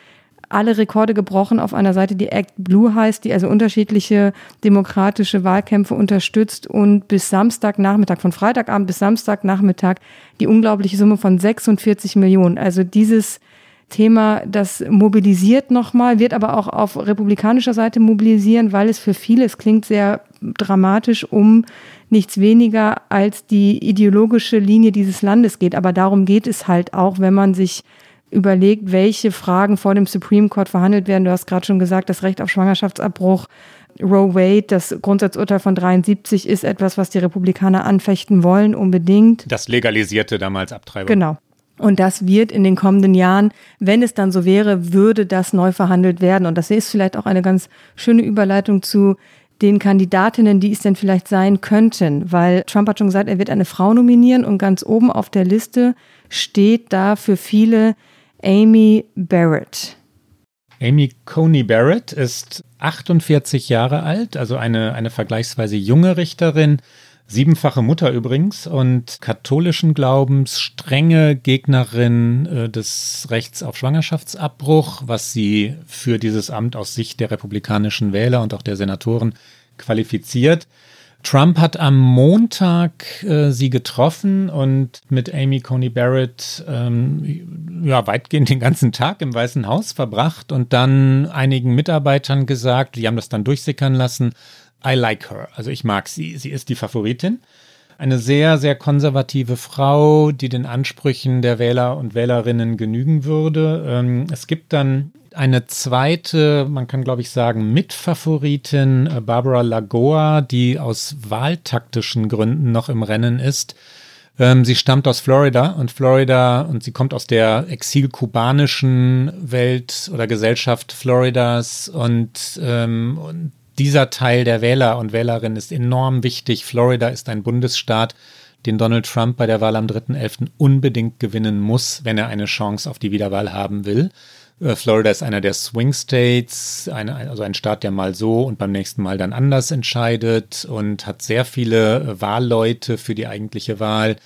alle Rekorde gebrochen auf einer Seite, die Act Blue heißt, die also unterschiedliche demokratische Wahlkämpfe unterstützt und bis Samstagnachmittag, von Freitagabend bis Samstagnachmittag, die unglaubliche Summe von 46 Millionen. Also dieses Thema, das mobilisiert nochmal, wird aber auch auf republikanischer Seite mobilisieren, weil es für viele, es klingt sehr dramatisch, um nichts weniger als die ideologische Linie dieses Landes geht. Aber darum geht es halt auch, wenn man sich überlegt, welche Fragen vor dem Supreme Court verhandelt werden. Du hast gerade schon gesagt, das Recht auf Schwangerschaftsabbruch, Roe Wade, das Grundsatzurteil von 73 ist etwas, was die Republikaner anfechten wollen, unbedingt. Das legalisierte damals Abtreibung. Genau. Und das wird in den kommenden Jahren, wenn es dann so wäre, würde das neu verhandelt werden. Und das ist vielleicht auch eine ganz schöne Überleitung zu den Kandidatinnen, die es denn vielleicht sein könnten, weil Trump hat schon gesagt, er wird eine Frau nominieren und ganz oben auf der Liste steht da für viele Amy Barrett. Amy Coney Barrett ist 48 Jahre alt, also eine, eine vergleichsweise junge Richterin, Siebenfache Mutter übrigens und katholischen Glaubens, strenge Gegnerin äh, des Rechts auf Schwangerschaftsabbruch, was sie für dieses Amt aus Sicht der republikanischen Wähler und auch der Senatoren qualifiziert. Trump hat am Montag äh, sie getroffen und mit Amy Coney Barrett ähm, ja, weitgehend den ganzen Tag im Weißen Haus verbracht und dann einigen Mitarbeitern gesagt, die haben das dann durchsickern lassen, I like her. Also ich mag sie. Sie ist die Favoritin. Eine sehr, sehr konservative Frau, die den Ansprüchen der Wähler und Wählerinnen genügen würde. Ähm, es gibt dann eine zweite, man kann glaube ich sagen, Mitfavoritin, äh, Barbara Lagoa, die aus wahltaktischen Gründen noch im Rennen ist. Ähm, sie stammt aus Florida und Florida und sie kommt aus der exil-kubanischen Welt oder Gesellschaft Floridas und, ähm, und dieser Teil der Wähler und Wählerinnen ist enorm wichtig. Florida ist ein Bundesstaat, den Donald Trump bei der Wahl am 3.11. unbedingt gewinnen muss, wenn er eine Chance auf die Wiederwahl haben will. Äh, Florida ist einer der Swing States, eine, also ein Staat, der mal so und beim nächsten Mal dann anders entscheidet und hat sehr viele äh, Wahlleute für die eigentliche Wahl.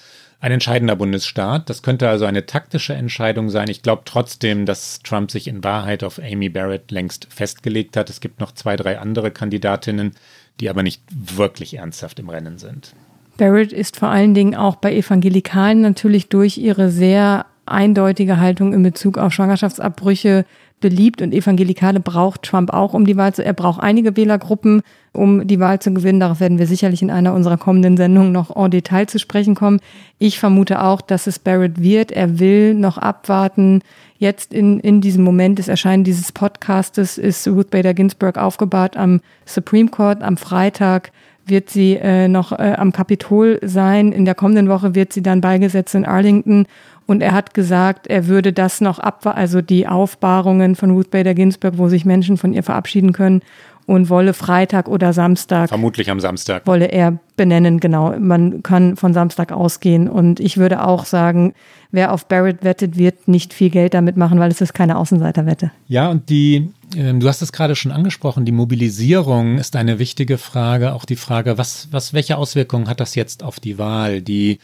Ein entscheidender Bundesstaat. Das könnte also eine taktische Entscheidung sein. Ich glaube trotzdem, dass Trump sich in Wahrheit auf Amy Barrett längst festgelegt hat. Es gibt noch zwei, drei andere Kandidatinnen, die aber nicht wirklich ernsthaft im Rennen sind. Barrett ist vor allen Dingen auch bei Evangelikalen natürlich durch ihre sehr eindeutige Haltung in Bezug auf Schwangerschaftsabbrüche beliebt und Evangelikale braucht Trump auch, um die Wahl zu, er braucht einige Wählergruppen, um die Wahl zu gewinnen. Darauf werden wir sicherlich in einer unserer kommenden Sendungen noch en Detail zu sprechen kommen. Ich vermute auch, dass es Barrett wird. Er will noch abwarten. Jetzt in, in diesem Moment des Erscheinen dieses Podcastes ist Ruth Bader Ginsburg aufgebahrt am Supreme Court am Freitag wird sie äh, noch äh, am Kapitol sein. In der kommenden Woche wird sie dann beigesetzt in Arlington. Und er hat gesagt, er würde das noch abwarten, also die Aufbahrungen von Ruth Bader Ginsburg, wo sich Menschen von ihr verabschieden können und wolle Freitag oder Samstag. Vermutlich am Samstag. Wolle er benennen, genau. Man kann von Samstag ausgehen. Und ich würde auch sagen, wer auf Barrett wettet, wird nicht viel Geld damit machen, weil es ist keine Außenseiterwette. Ja, und die, äh, du hast es gerade schon angesprochen, die Mobilisierung ist eine wichtige Frage. Auch die Frage, was, was, welche Auswirkungen hat das jetzt auf die Wahl? Die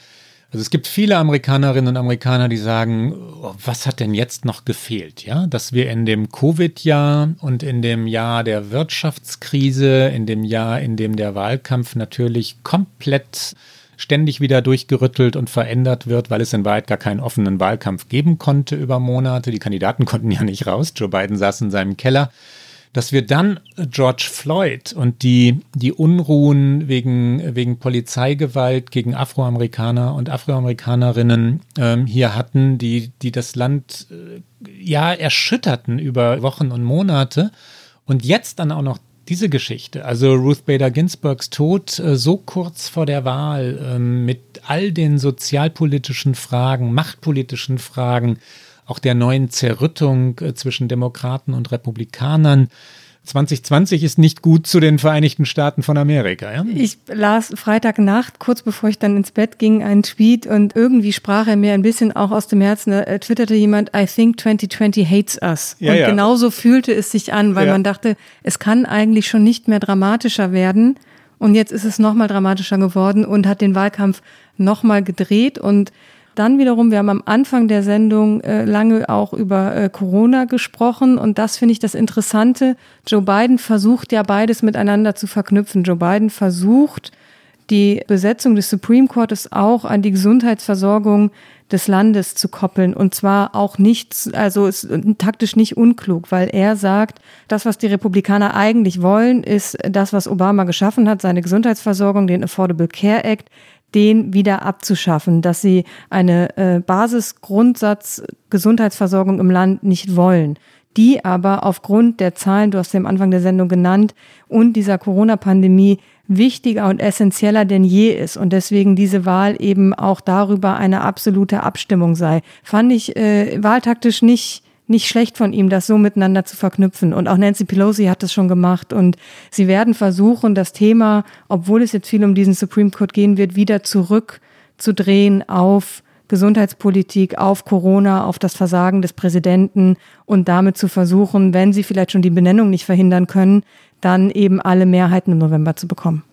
also es gibt viele Amerikanerinnen und Amerikaner, die sagen, oh, was hat denn jetzt noch gefehlt? Ja, dass wir in dem Covid-Jahr und in dem Jahr der Wirtschaftskrise, in dem Jahr, in dem der Wahlkampf natürlich komplett ständig wieder durchgerüttelt und verändert wird, weil es in Wahrheit gar keinen offenen Wahlkampf geben konnte über Monate. Die Kandidaten konnten ja nicht raus. Joe Biden saß in seinem Keller dass wir dann George Floyd und die, die Unruhen wegen, wegen Polizeigewalt gegen Afroamerikaner und Afroamerikanerinnen ähm, hier hatten, die, die das Land äh, ja erschütterten über Wochen und Monate. Und jetzt dann auch noch diese Geschichte, also Ruth Bader Ginsburgs Tod äh, so kurz vor der Wahl äh, mit all den sozialpolitischen Fragen, machtpolitischen Fragen, auch der neuen Zerrüttung äh, zwischen Demokraten und Republikanern. 2020 ist nicht gut zu den Vereinigten Staaten von Amerika. Ja? Ich las Freitagnacht, kurz bevor ich dann ins Bett ging, einen Tweet und irgendwie sprach er mir ein bisschen auch aus dem Herzen. Da twitterte jemand, I think 2020 hates us. Ja, und ja. genauso fühlte es sich an, weil ja. man dachte, es kann eigentlich schon nicht mehr dramatischer werden. Und jetzt ist es nochmal dramatischer geworden und hat den Wahlkampf nochmal gedreht und dann wiederum, wir haben am Anfang der Sendung äh, lange auch über äh, Corona gesprochen und das finde ich das Interessante. Joe Biden versucht ja beides miteinander zu verknüpfen. Joe Biden versucht, die Besetzung des Supreme Courtes auch an die Gesundheitsversorgung des Landes zu koppeln und zwar auch nicht, also ist taktisch nicht unklug, weil er sagt, das, was die Republikaner eigentlich wollen, ist das, was Obama geschaffen hat, seine Gesundheitsversorgung, den Affordable Care Act den wieder abzuschaffen, dass sie eine äh, Basisgrundsatz Gesundheitsversorgung im Land nicht wollen die aber aufgrund der Zahlen, du hast sie am Anfang der Sendung genannt, und dieser Corona-Pandemie wichtiger und essentieller denn je ist und deswegen diese Wahl eben auch darüber eine absolute Abstimmung sei. Fand ich äh, wahltaktisch nicht nicht schlecht von ihm, das so miteinander zu verknüpfen. Und auch Nancy Pelosi hat das schon gemacht. Und sie werden versuchen, das Thema, obwohl es jetzt viel um diesen Supreme Court gehen wird, wieder zurückzudrehen auf Gesundheitspolitik, auf Corona, auf das Versagen des Präsidenten und damit zu versuchen, wenn sie vielleicht schon die Benennung nicht verhindern können, dann eben alle Mehrheiten im November zu bekommen.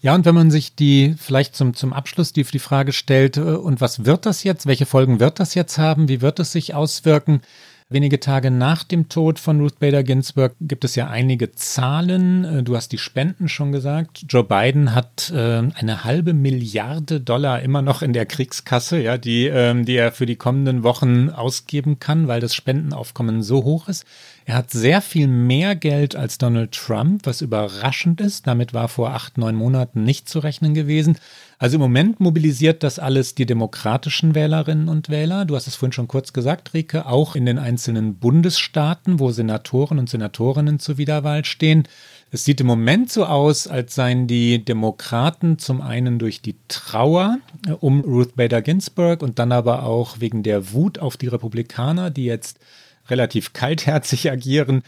Ja, und wenn man sich die vielleicht zum, zum Abschluss die, die Frage stellt, äh, und was wird das jetzt? Welche Folgen wird das jetzt haben? Wie wird es sich auswirken? Wenige Tage nach dem Tod von Ruth Bader Ginsburg gibt es ja einige Zahlen. Äh, du hast die Spenden schon gesagt. Joe Biden hat äh, eine halbe Milliarde Dollar immer noch in der Kriegskasse, ja, die, ähm, die er für die kommenden Wochen ausgeben kann, weil das Spendenaufkommen so hoch ist. Er hat sehr viel mehr Geld als Donald Trump, was überraschend ist. Damit war vor acht, neun Monaten nicht zu rechnen gewesen. Also im Moment mobilisiert das alles die demokratischen Wählerinnen und Wähler. Du hast es vorhin schon kurz gesagt, Rike, auch in den einzelnen Bundesstaaten, wo Senatoren und Senatorinnen zur Wiederwahl stehen. Es sieht im Moment so aus, als seien die Demokraten zum einen durch die Trauer um Ruth Bader Ginsburg und dann aber auch wegen der Wut auf die Republikaner, die jetzt relativ kaltherzig agieren,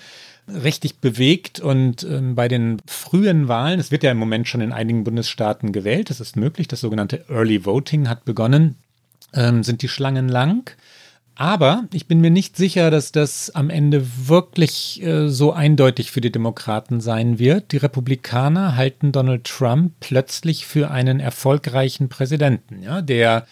richtig bewegt und ähm, bei den frühen Wahlen, es wird ja im Moment schon in einigen Bundesstaaten gewählt, das ist möglich, das sogenannte Early Voting hat begonnen, ähm, sind die Schlangen lang. Aber ich bin mir nicht sicher, dass das am Ende wirklich äh, so eindeutig für die Demokraten sein wird. Die Republikaner halten Donald Trump plötzlich für einen erfolgreichen Präsidenten, ja, der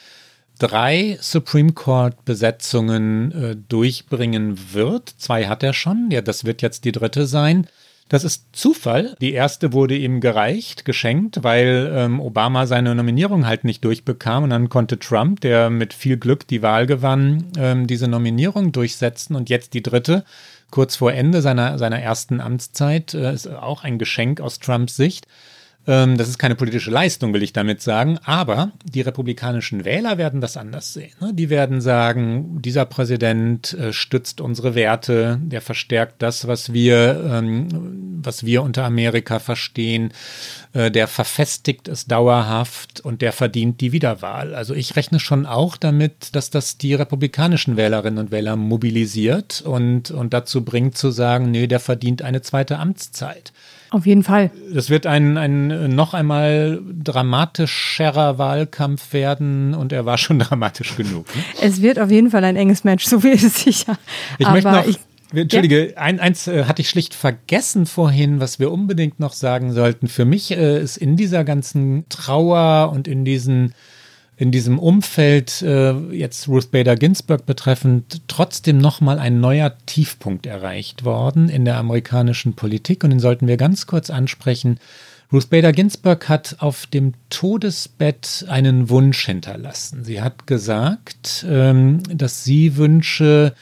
drei Supreme Court Besetzungen äh, durchbringen wird. Zwei hat er schon, ja, das wird jetzt die dritte sein. Das ist Zufall. Die erste wurde ihm gereicht, geschenkt, weil ähm, Obama seine Nominierung halt nicht durchbekam und dann konnte Trump, der mit viel Glück die Wahl gewann, ähm, diese Nominierung durchsetzen und jetzt die dritte, kurz vor Ende seiner, seiner ersten Amtszeit, äh, ist auch ein Geschenk aus Trumps Sicht. Ähm, das ist keine politische Leistung, will ich damit sagen. Aber die republikanischen Wähler werden das anders sehen. Ne? Die werden sagen, dieser Präsident äh, stützt unsere Werte, der verstärkt das, was wir, ähm, was wir unter Amerika verstehen, äh, der verfestigt es dauerhaft und der verdient die Wiederwahl. Also ich rechne schon auch damit, dass das die republikanischen Wählerinnen und Wähler mobilisiert und, und dazu bringt zu sagen, nee, der verdient eine zweite Amtszeit. Auf jeden Fall. Das wird ein, ein noch einmal dramatischerer Wahlkampf werden und er war schon dramatisch genug. Ne? Es wird auf jeden Fall ein enges Match, so viel ist sicher. Ich Aber möchte noch, ich, Entschuldige, ja? ein, eins äh, hatte ich schlicht vergessen vorhin, was wir unbedingt noch sagen sollten. Für mich äh, ist in dieser ganzen Trauer und in diesen in diesem Umfeld äh, jetzt Ruth Bader Ginsburg betreffend trotzdem nochmal ein neuer Tiefpunkt erreicht worden in der amerikanischen Politik und den sollten wir ganz kurz ansprechen. Ruth Bader Ginsburg hat auf dem Todesbett einen Wunsch hinterlassen. Sie hat gesagt, ähm, dass sie wünsche,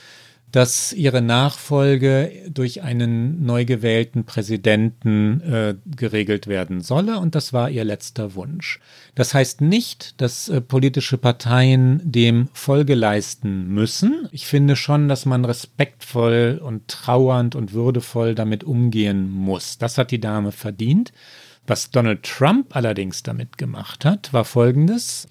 dass ihre Nachfolge durch einen neu gewählten Präsidenten äh, geregelt werden solle. Und das war ihr letzter Wunsch. Das heißt nicht, dass äh, politische Parteien dem Folge leisten müssen. Ich finde schon, dass man respektvoll und trauernd und würdevoll damit umgehen muss. Das hat die Dame verdient. Was Donald Trump allerdings damit gemacht hat, war Folgendes.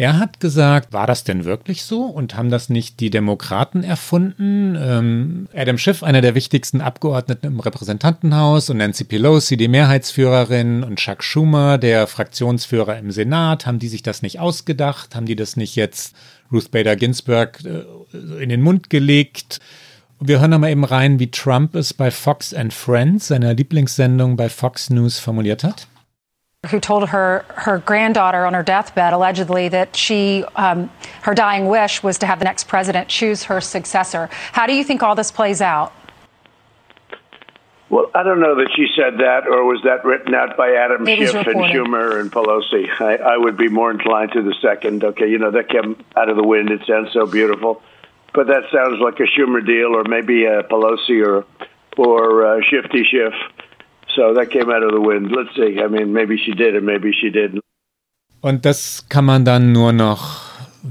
Er hat gesagt, war das denn wirklich so und haben das nicht die Demokraten erfunden? Ähm, Adam Schiff, einer der wichtigsten Abgeordneten im Repräsentantenhaus und Nancy Pelosi, die Mehrheitsführerin und Chuck Schumer, der Fraktionsführer im Senat, haben die sich das nicht ausgedacht? Haben die das nicht jetzt Ruth Bader Ginsburg äh, in den Mund gelegt? Wir hören nochmal eben rein, wie Trump es bei Fox and Friends, seiner Lieblingssendung bei Fox News, formuliert hat. Who told her her granddaughter on her deathbed allegedly that she um, her dying wish was to have the next president choose her successor. How do you think all this plays out? Well, I don't know that she said that, or was that written out by Adam Schiff and Schumer and Pelosi? I, I would be more inclined to the second. Okay, you know that came out of the wind. It sounds so beautiful, but that sounds like a Schumer deal, or maybe a Pelosi or or uh, Shifty Schiff So that came out of the wind. Let's see. I mean, maybe she did and maybe she didn't. Und das kann man dann nur noch,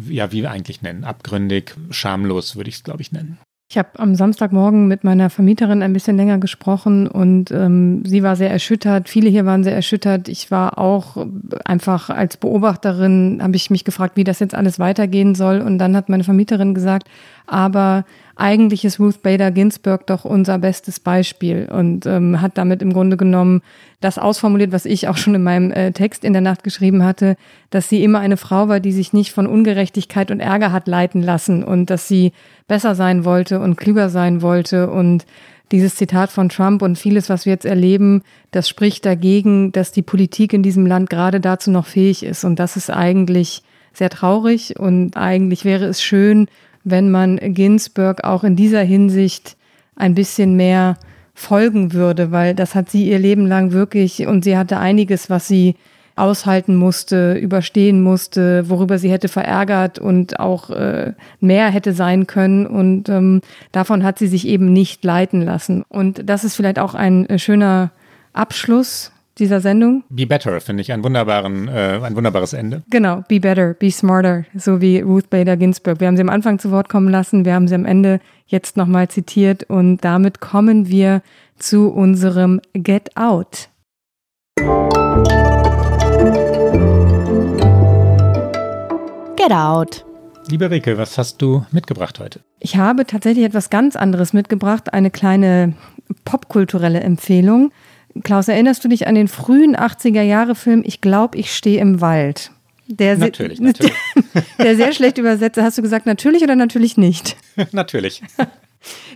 ja, wie wir eigentlich nennen, abgründig, schamlos würde ich es, glaube ich, nennen. Ich habe am Samstagmorgen mit meiner Vermieterin ein bisschen länger gesprochen und ähm, sie war sehr erschüttert. Viele hier waren sehr erschüttert. Ich war auch einfach als Beobachterin, habe ich mich gefragt, wie das jetzt alles weitergehen soll. Und dann hat meine Vermieterin gesagt, aber eigentlich ist Ruth Bader Ginsburg doch unser bestes Beispiel und ähm, hat damit im Grunde genommen das ausformuliert, was ich auch schon in meinem äh, Text in der Nacht geschrieben hatte, dass sie immer eine Frau war, die sich nicht von Ungerechtigkeit und Ärger hat leiten lassen und dass sie besser sein wollte und klüger sein wollte und dieses Zitat von Trump und vieles, was wir jetzt erleben, das spricht dagegen, dass die Politik in diesem Land gerade dazu noch fähig ist. Und das ist eigentlich sehr traurig und eigentlich wäre es schön, wenn man Ginsburg auch in dieser Hinsicht ein bisschen mehr folgen würde, weil das hat sie ihr Leben lang wirklich und sie hatte einiges, was sie aushalten musste, überstehen musste, worüber sie hätte verärgert und auch äh, mehr hätte sein können. Und ähm, davon hat sie sich eben nicht leiten lassen. Und das ist vielleicht auch ein äh, schöner Abschluss dieser Sendung. Be Better finde ich ein, wunderbaren, äh, ein wunderbares Ende. Genau, Be Better, Be Smarter, so wie Ruth Bader Ginsburg. Wir haben sie am Anfang zu Wort kommen lassen, wir haben sie am Ende jetzt nochmal zitiert und damit kommen wir zu unserem Get Out. Get Out. Liebe Rike, was hast du mitgebracht heute? Ich habe tatsächlich etwas ganz anderes mitgebracht, eine kleine popkulturelle Empfehlung. Klaus, erinnerst du dich an den frühen 80er Jahre Film Ich glaube, ich stehe im Wald? Der natürlich, natürlich. Der sehr schlecht übersetzt. Hast du gesagt, natürlich oder natürlich nicht? natürlich.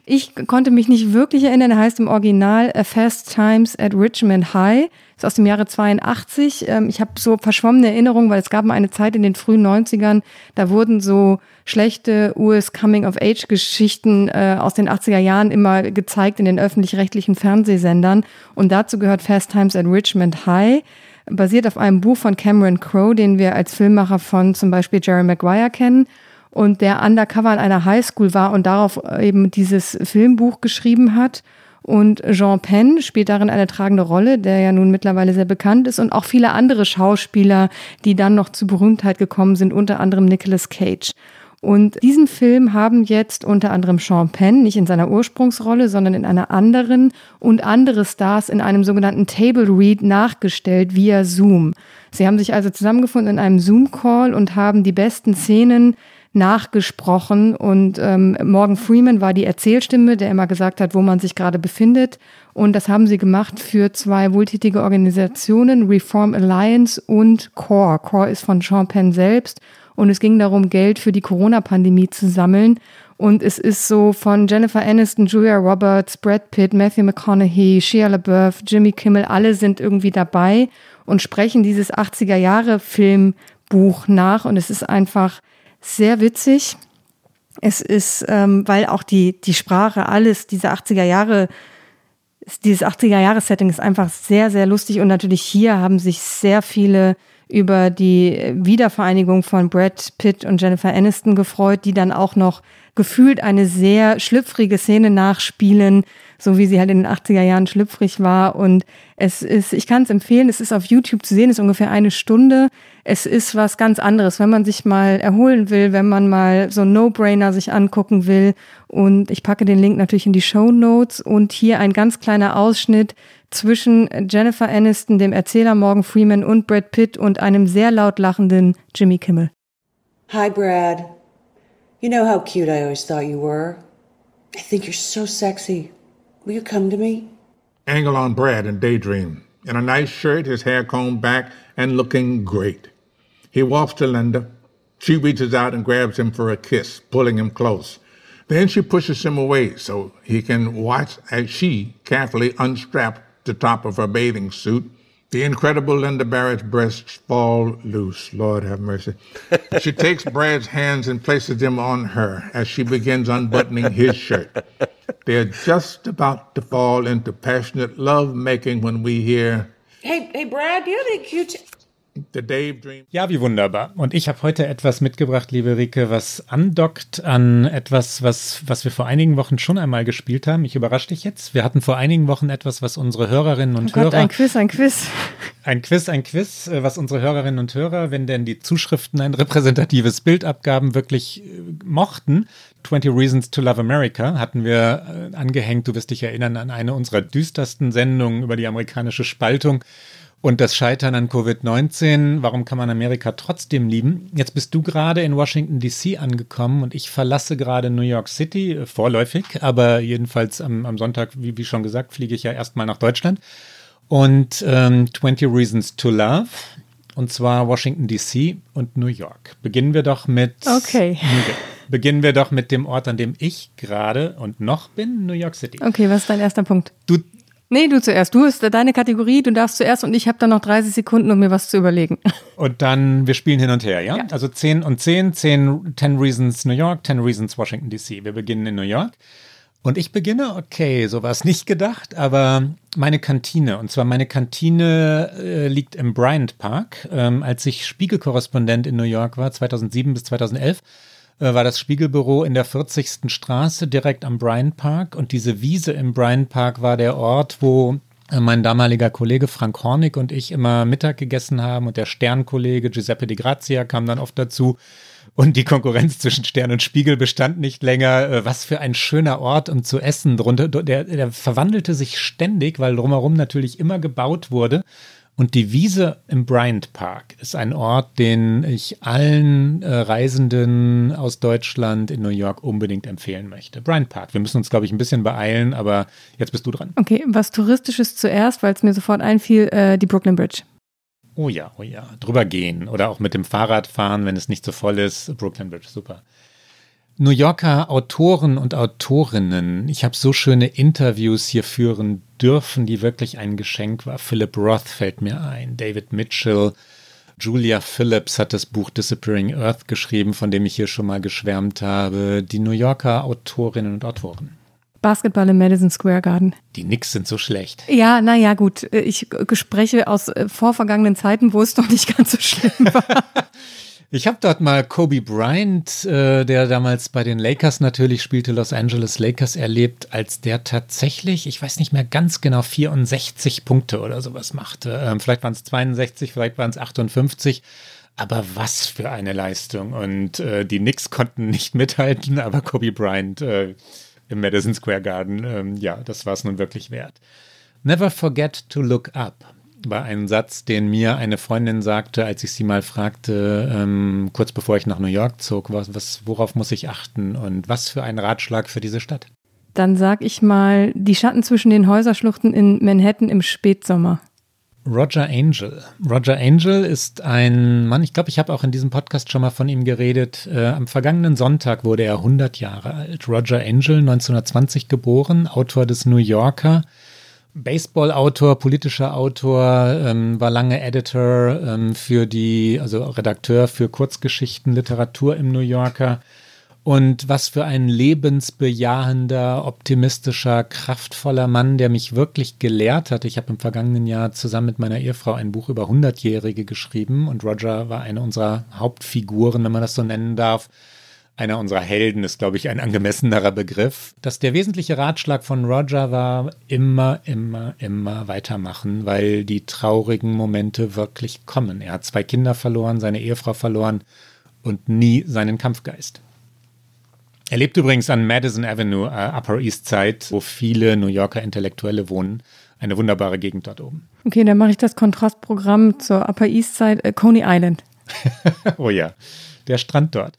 Ich konnte mich nicht wirklich erinnern. Er heißt im Original A Fast Times at Richmond High. Ist aus dem Jahre 82. Ähm, ich habe so verschwommene Erinnerungen, weil es gab mal eine Zeit in den frühen 90ern, da wurden so schlechte US Coming-of-Age-Geschichten äh, aus den 80er Jahren immer gezeigt in den öffentlich-rechtlichen Fernsehsendern. Und dazu gehört Fast Times at Richmond High basiert auf einem Buch von Cameron Crowe, den wir als Filmmacher von zum Beispiel Jerry Maguire kennen und der undercover an einer Highschool war und darauf eben dieses Filmbuch geschrieben hat. Und Jean Penn spielt darin eine tragende Rolle, der ja nun mittlerweile sehr bekannt ist und auch viele andere Schauspieler, die dann noch zu Berühmtheit gekommen sind, unter anderem Nicolas Cage. Und diesen Film haben jetzt unter anderem Sean Penn, nicht in seiner Ursprungsrolle, sondern in einer anderen und andere Stars in einem sogenannten Table Read nachgestellt via Zoom. Sie haben sich also zusammengefunden in einem Zoom-Call und haben die besten Szenen nachgesprochen und ähm, Morgan Freeman war die Erzählstimme, der immer gesagt hat, wo man sich gerade befindet. Und das haben sie gemacht für zwei wohltätige Organisationen, Reform Alliance und CORE. CORE ist von Sean Penn selbst und es ging darum, Geld für die Corona-Pandemie zu sammeln. Und es ist so von Jennifer Aniston, Julia Roberts, Brad Pitt, Matthew McConaughey, Shia LaBeouf, Jimmy Kimmel, alle sind irgendwie dabei und sprechen dieses 80er-Jahre-Filmbuch nach. Und es ist einfach sehr witzig. Es ist, ähm, weil auch die, die Sprache, alles, diese 80er Jahre, dieses 80er Jahre Setting ist einfach sehr, sehr lustig und natürlich hier haben sich sehr viele über die Wiedervereinigung von Brad Pitt und Jennifer Aniston gefreut, die dann auch noch gefühlt eine sehr schlüpfrige Szene nachspielen, so wie sie halt in den 80er Jahren schlüpfrig war. Und es ist, ich kann es empfehlen, es ist auf YouTube zu sehen, ist ungefähr eine Stunde. Es ist was ganz anderes, wenn man sich mal erholen will, wenn man mal so No-Brainer sich angucken will. Und ich packe den Link natürlich in die Show Notes und hier ein ganz kleiner Ausschnitt zwischen Jennifer Aniston, dem Erzähler Morgan Freeman und Brad Pitt und einem sehr laut lachenden Jimmy Kimmel. Hi, Brad. You know how cute I always thought you were. I think you're so sexy. Will you come to me? Angle on Brad in Daydream. In a nice shirt, his hair combed back, and looking great. He walks to Linda. She reaches out and grabs him for a kiss, pulling him close. Then she pushes him away so he can watch as she carefully unstraps the top of her bathing suit. The incredible Linda Barrett's breasts fall loose. Lord have mercy. she takes Brad's hands and places them on her as she begins unbuttoning his shirt. They're just about to fall into passionate love making when we hear. Hey, hey, Brad, do you have any cute? The Dave Dream. Ja, wie wunderbar. Und ich habe heute etwas mitgebracht, liebe Rike, was andockt an etwas, was, was wir vor einigen Wochen schon einmal gespielt haben. Ich überrasche dich jetzt. Wir hatten vor einigen Wochen etwas, was unsere Hörerinnen und oh Gott, Hörer. Ein Quiz, ein Quiz. Ein Quiz, ein Quiz, äh, was unsere Hörerinnen und Hörer, wenn denn die Zuschriften ein repräsentatives Bild abgaben, wirklich äh, mochten. 20 Reasons to Love America hatten wir äh, angehängt. Du wirst dich erinnern an eine unserer düstersten Sendungen über die amerikanische Spaltung und das Scheitern an Covid-19. Warum kann man Amerika trotzdem lieben? Jetzt bist du gerade in Washington, DC angekommen und ich verlasse gerade New York City, äh, vorläufig, aber jedenfalls am, am Sonntag, wie, wie schon gesagt, fliege ich ja erstmal nach Deutschland. Und ähm, 20 Reasons to Love, und zwar Washington, DC und New York. Beginnen wir doch mit. Okay. Beginnen wir doch mit dem Ort, an dem ich gerade und noch bin, New York City. Okay, was ist dein erster Punkt? Du, Nee, du zuerst. Du hast deine Kategorie, du darfst zuerst und ich habe dann noch 30 Sekunden, um mir was zu überlegen. Und dann, wir spielen hin und her, ja? Ja. Also 10 und 10, 10, 10 Reasons New York, 10 Reasons Washington DC. Wir beginnen in New York. Und ich beginne, okay, so war es nicht gedacht, aber meine Kantine. Und zwar meine Kantine äh, liegt im Bryant Park. Ähm, als ich Spiegelkorrespondent in New York war, 2007 bis 2011, äh, war das Spiegelbüro in der 40. Straße direkt am Bryant Park. Und diese Wiese im Bryant Park war der Ort, wo äh, mein damaliger Kollege Frank Hornig und ich immer Mittag gegessen haben und der Sternkollege Giuseppe Di Grazia kam dann oft dazu. Und die Konkurrenz zwischen Stern und Spiegel bestand nicht länger. Äh, was für ein schöner Ort, um zu essen drunter. Der, der verwandelte sich ständig, weil drumherum natürlich immer gebaut wurde. Und die Wiese im Bryant Park ist ein Ort, den ich allen äh, Reisenden aus Deutschland in New York unbedingt empfehlen möchte. Bryant Park. Wir müssen uns, glaube ich, ein bisschen beeilen, aber jetzt bist du dran. Okay, was Touristisches zuerst, weil es mir sofort einfiel, äh, die Brooklyn Bridge. Oh ja, oh ja. Drüber gehen oder auch mit dem Fahrrad fahren, wenn es nicht so voll ist. Brooklyn Bridge, super. New Yorker Autoren und Autorinnen. Ich habe so schöne Interviews hier führen dürfen, die wirklich ein Geschenk war. Philip Roth fällt mir ein, David Mitchell, Julia Phillips hat das Buch Disappearing Earth geschrieben, von dem ich hier schon mal geschwärmt habe. Die New Yorker Autorinnen und Autoren. Basketball im Madison Square Garden. Die Knicks sind so schlecht. Ja, naja, gut. Ich spreche aus äh, vorvergangenen Zeiten, wo es doch nicht ganz so schlimm war. Ich habe dort mal Kobe Bryant, äh, der damals bei den Lakers natürlich spielte, Los Angeles Lakers erlebt, als der tatsächlich, ich weiß nicht mehr ganz genau, 64 Punkte oder sowas machte. Ähm, vielleicht waren es 62, vielleicht waren es 58. Aber was für eine Leistung. Und äh, die Knicks konnten nicht mithalten, aber Kobe Bryant äh, im Madison Square Garden. Ähm, ja, das war es nun wirklich wert. Never forget to look up war ein Satz, den mir eine Freundin sagte, als ich sie mal fragte, ähm, kurz bevor ich nach New York zog, was, was, worauf muss ich achten und was für ein Ratschlag für diese Stadt? Dann sag ich mal, die Schatten zwischen den Häuserschluchten in Manhattan im Spätsommer. Roger Angel. Roger Angel ist ein Mann, ich glaube, ich habe auch in diesem Podcast schon mal von ihm geredet. Äh, am vergangenen Sonntag wurde er 100 Jahre alt. Roger Angel, 1920 geboren, Autor des New Yorker. Baseball-Autor, politischer Autor, ähm, war lange Editor ähm, für die, also Redakteur für Kurzgeschichten, Literatur im New Yorker. Und was für ein lebensbejahender, optimistischer, kraftvoller Mann, der mich wirklich gelehrt hat. Ich habe im vergangenen Jahr zusammen mit meiner Ehefrau ein Buch über Hundertjährige geschrieben und Roger war eine unserer Hauptfiguren, wenn man das so nennen darf. Einer unserer Helden ist, glaube ich, ein angemessenerer Begriff. Dass der wesentliche Ratschlag von Roger war, immer, immer, immer weitermachen, weil die traurigen Momente wirklich kommen. Er hat zwei Kinder verloren, seine Ehefrau verloren und nie seinen Kampfgeist. Er lebt übrigens an Madison Avenue, uh, Upper East Side, wo viele New Yorker Intellektuelle wohnen. Eine wunderbare Gegend dort oben. Okay, dann mache ich das Kontrastprogramm zur Upper East Side, äh, Coney Island. oh ja, der Strand dort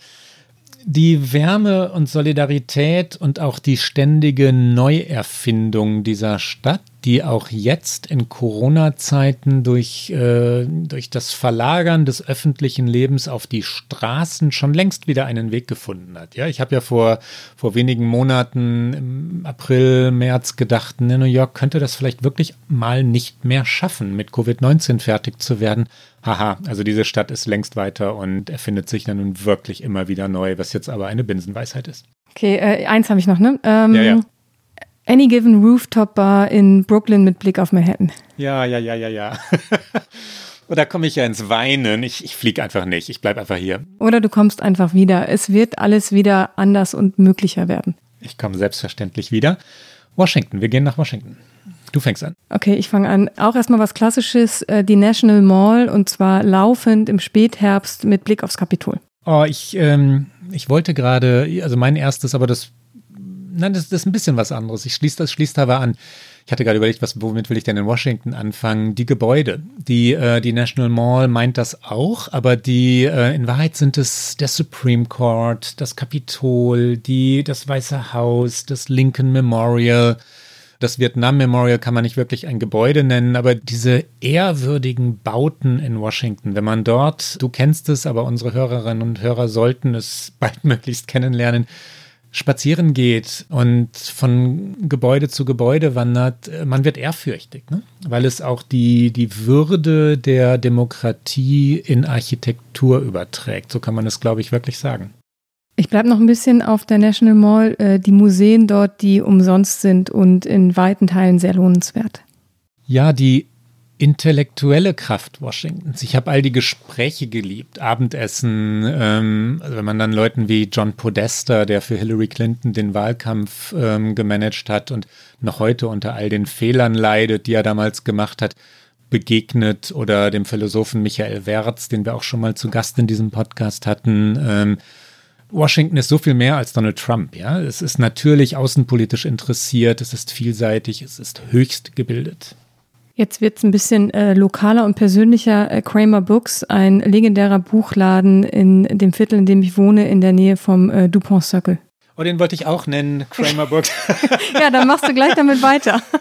die Wärme und Solidarität und auch die ständige Neuerfindung dieser Stadt, die auch jetzt in Corona-Zeiten durch, äh, durch das Verlagern des öffentlichen Lebens auf die Straßen schon längst wieder einen Weg gefunden hat. Ja, ich habe ja vor, vor wenigen Monaten im April, März gedacht, in New York könnte das vielleicht wirklich mal nicht mehr schaffen, mit Covid-19 fertig zu werden haha, also diese Stadt ist längst weiter und erfindet sich dann nun wirklich immer wieder neu, was jetzt aber eine Binsenweisheit ist. Okay, äh, eins habe ich noch, ne? Ähm, ja, ja. Any Given Rooftop Bar in Brooklyn mit Blick auf Manhattan. Ja, ja, ja, ja, ja. Da komme ich ja ins Weinen. Ich, ich fliege einfach nicht. Ich bleibe einfach hier. Oder du kommst einfach wieder. Es wird alles wieder anders und möglicher werden. Ich komme selbstverständlich wieder. Washington. Wir gehen nach Washington. Du fängst an. Okay, ich fange an. Auch erstmal was Klassisches, äh, die National Mall und zwar laufend im Spätherbst mit Blick aufs Kapitol. Oh, ich, ähm, ich wollte gerade, also mein erstes, aber das, nein, das, das ist ein bisschen was anderes. Ich schließe das schließt aber an. Ich hatte gerade überlegt, was, womit will ich denn in Washington anfangen? Die Gebäude. Die, äh, die National Mall meint das auch, aber die, äh, in Wahrheit sind es der Supreme Court, das Kapitol, die, das Weiße Haus, das Lincoln Memorial, das Vietnam Memorial kann man nicht wirklich ein Gebäude nennen, aber diese ehrwürdigen Bauten in Washington, wenn man dort, du kennst es, aber unsere Hörerinnen und Hörer sollten es baldmöglichst kennenlernen, spazieren geht und von Gebäude zu Gebäude wandert, man wird ehrfürchtig, ne? weil es auch die, die Würde der Demokratie in Architektur überträgt. So kann man es, glaube ich, wirklich sagen. Ich bleibe noch ein bisschen auf der National Mall. Äh, die Museen dort, die umsonst sind und in weiten Teilen sehr lohnenswert. Ja, die intellektuelle Kraft Washingtons. Ich habe all die Gespräche geliebt, Abendessen, ähm, also wenn man dann Leuten wie John Podesta, der für Hillary Clinton den Wahlkampf ähm, gemanagt hat und noch heute unter all den Fehlern leidet, die er damals gemacht hat, begegnet oder dem Philosophen Michael Wertz, den wir auch schon mal zu Gast in diesem Podcast hatten. Ähm, Washington ist so viel mehr als Donald Trump, ja. Es ist natürlich außenpolitisch interessiert, es ist vielseitig, es ist höchst gebildet. Jetzt wird es ein bisschen äh, lokaler und persönlicher. Äh, Kramer Books, ein legendärer Buchladen in dem Viertel, in dem ich wohne, in der Nähe vom äh, Dupont Circle. Oh, den wollte ich auch nennen, Kramer Books. ja, dann machst du gleich damit weiter.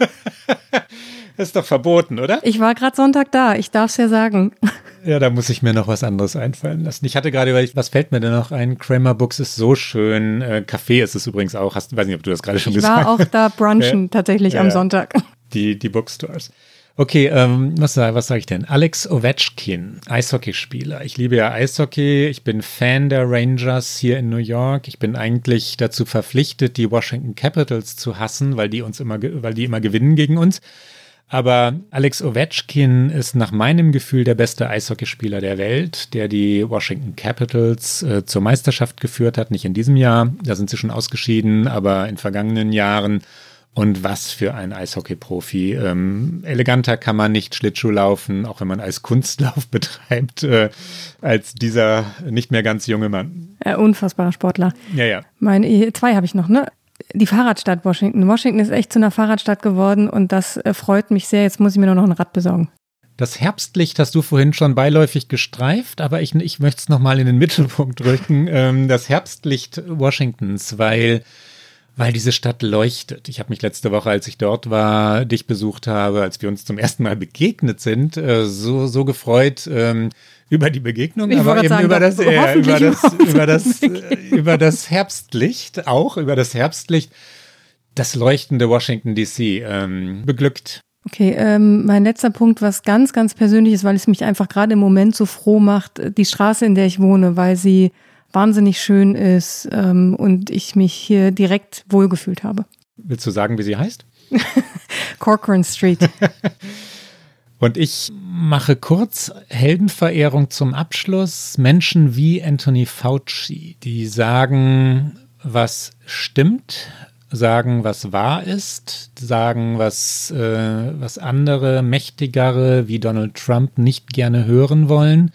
Das ist doch verboten, oder? Ich war gerade Sonntag da, ich darf es ja sagen. Ja, da muss ich mir noch was anderes einfallen lassen. Ich hatte gerade überlegt, was fällt mir denn noch ein? Kramer Books ist so schön. Äh, Kaffee ist es übrigens auch. Hast, weiß nicht, ob du das gerade schon ich gesagt hast. Ich war auch da brunchen, ja. tatsächlich ja. am Sonntag. Die, die Bookstores. Okay, ähm, was, was sage ich denn? Alex Ovechkin, Eishockeyspieler. Ich liebe ja Eishockey. Ich bin Fan der Rangers hier in New York. Ich bin eigentlich dazu verpflichtet, die Washington Capitals zu hassen, weil die uns immer, weil die immer gewinnen gegen uns. Aber Alex Ovechkin ist nach meinem Gefühl der beste Eishockeyspieler der Welt, der die Washington Capitals äh, zur Meisterschaft geführt hat. Nicht in diesem Jahr, da sind sie schon ausgeschieden, aber in vergangenen Jahren. Und was für ein Eishockey-Profi. Ähm, eleganter kann man nicht Schlittschuh laufen, auch wenn man als Kunstlauf betreibt, äh, als dieser nicht mehr ganz junge Mann. Äh, unfassbarer Sportler. Ja, ja. Meine, zwei habe ich noch, ne? Die Fahrradstadt Washington. Washington ist echt zu einer Fahrradstadt geworden und das äh, freut mich sehr. Jetzt muss ich mir nur noch ein Rad besorgen. Das Herbstlicht hast du vorhin schon beiläufig gestreift, aber ich, ich möchte es nochmal in den Mittelpunkt rücken. Ähm, das Herbstlicht Washingtons, weil weil diese Stadt leuchtet. Ich habe mich letzte Woche, als ich dort war, dich besucht habe, als wir uns zum ersten Mal begegnet sind, äh, so, so gefreut ähm, über die Begegnung, ich aber eben sagen, über, das, äh, über, das, über, das, über das Herbstlicht, auch über das Herbstlicht, das leuchtende Washington DC ähm, beglückt. Okay, ähm, mein letzter Punkt, was ganz, ganz persönlich ist, weil es mich einfach gerade im Moment so froh macht, die Straße, in der ich wohne, weil sie wahnsinnig schön ist ähm, und ich mich hier direkt wohlgefühlt habe. Willst du sagen, wie sie heißt? Corcoran Street. Und ich mache kurz Heldenverehrung zum Abschluss. Menschen wie Anthony Fauci, die sagen, was stimmt, sagen, was wahr ist, sagen, was, äh, was andere, mächtigere wie Donald Trump nicht gerne hören wollen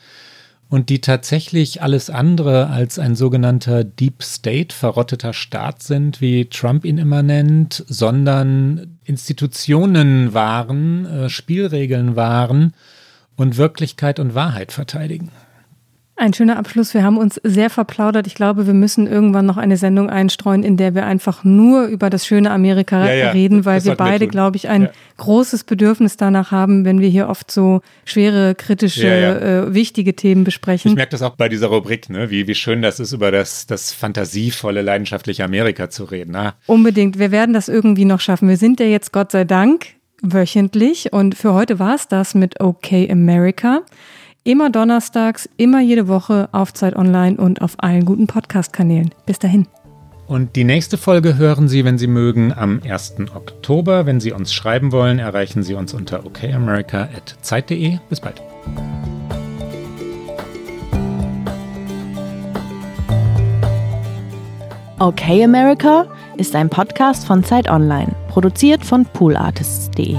und die tatsächlich alles andere als ein sogenannter Deep State, verrotteter Staat sind, wie Trump ihn immer nennt, sondern Institutionen waren, äh, Spielregeln waren und Wirklichkeit und Wahrheit verteidigen. Ein schöner Abschluss. Wir haben uns sehr verplaudert. Ich glaube, wir müssen irgendwann noch eine Sendung einstreuen, in der wir einfach nur über das schöne Amerika ja, ja, reden, weil wir beide, glaube ich, ein ja. großes Bedürfnis danach haben, wenn wir hier oft so schwere, kritische, äh, wichtige Themen besprechen. Ich merke das auch bei dieser Rubrik, ne? wie, wie schön das ist, über das, das fantasievolle, leidenschaftliche Amerika zu reden. Na? Unbedingt. Wir werden das irgendwie noch schaffen. Wir sind ja jetzt, Gott sei Dank, wöchentlich. Und für heute war es das mit OK America. Immer donnerstags, immer jede Woche auf Zeit Online und auf allen guten Podcast-Kanälen. Bis dahin. Und die nächste Folge hören Sie, wenn Sie mögen, am 1. Oktober. Wenn Sie uns schreiben wollen, erreichen Sie uns unter okamerica.zeit.de. Bis bald. Okay America ist ein Podcast von Zeit Online, produziert von poolartists.de.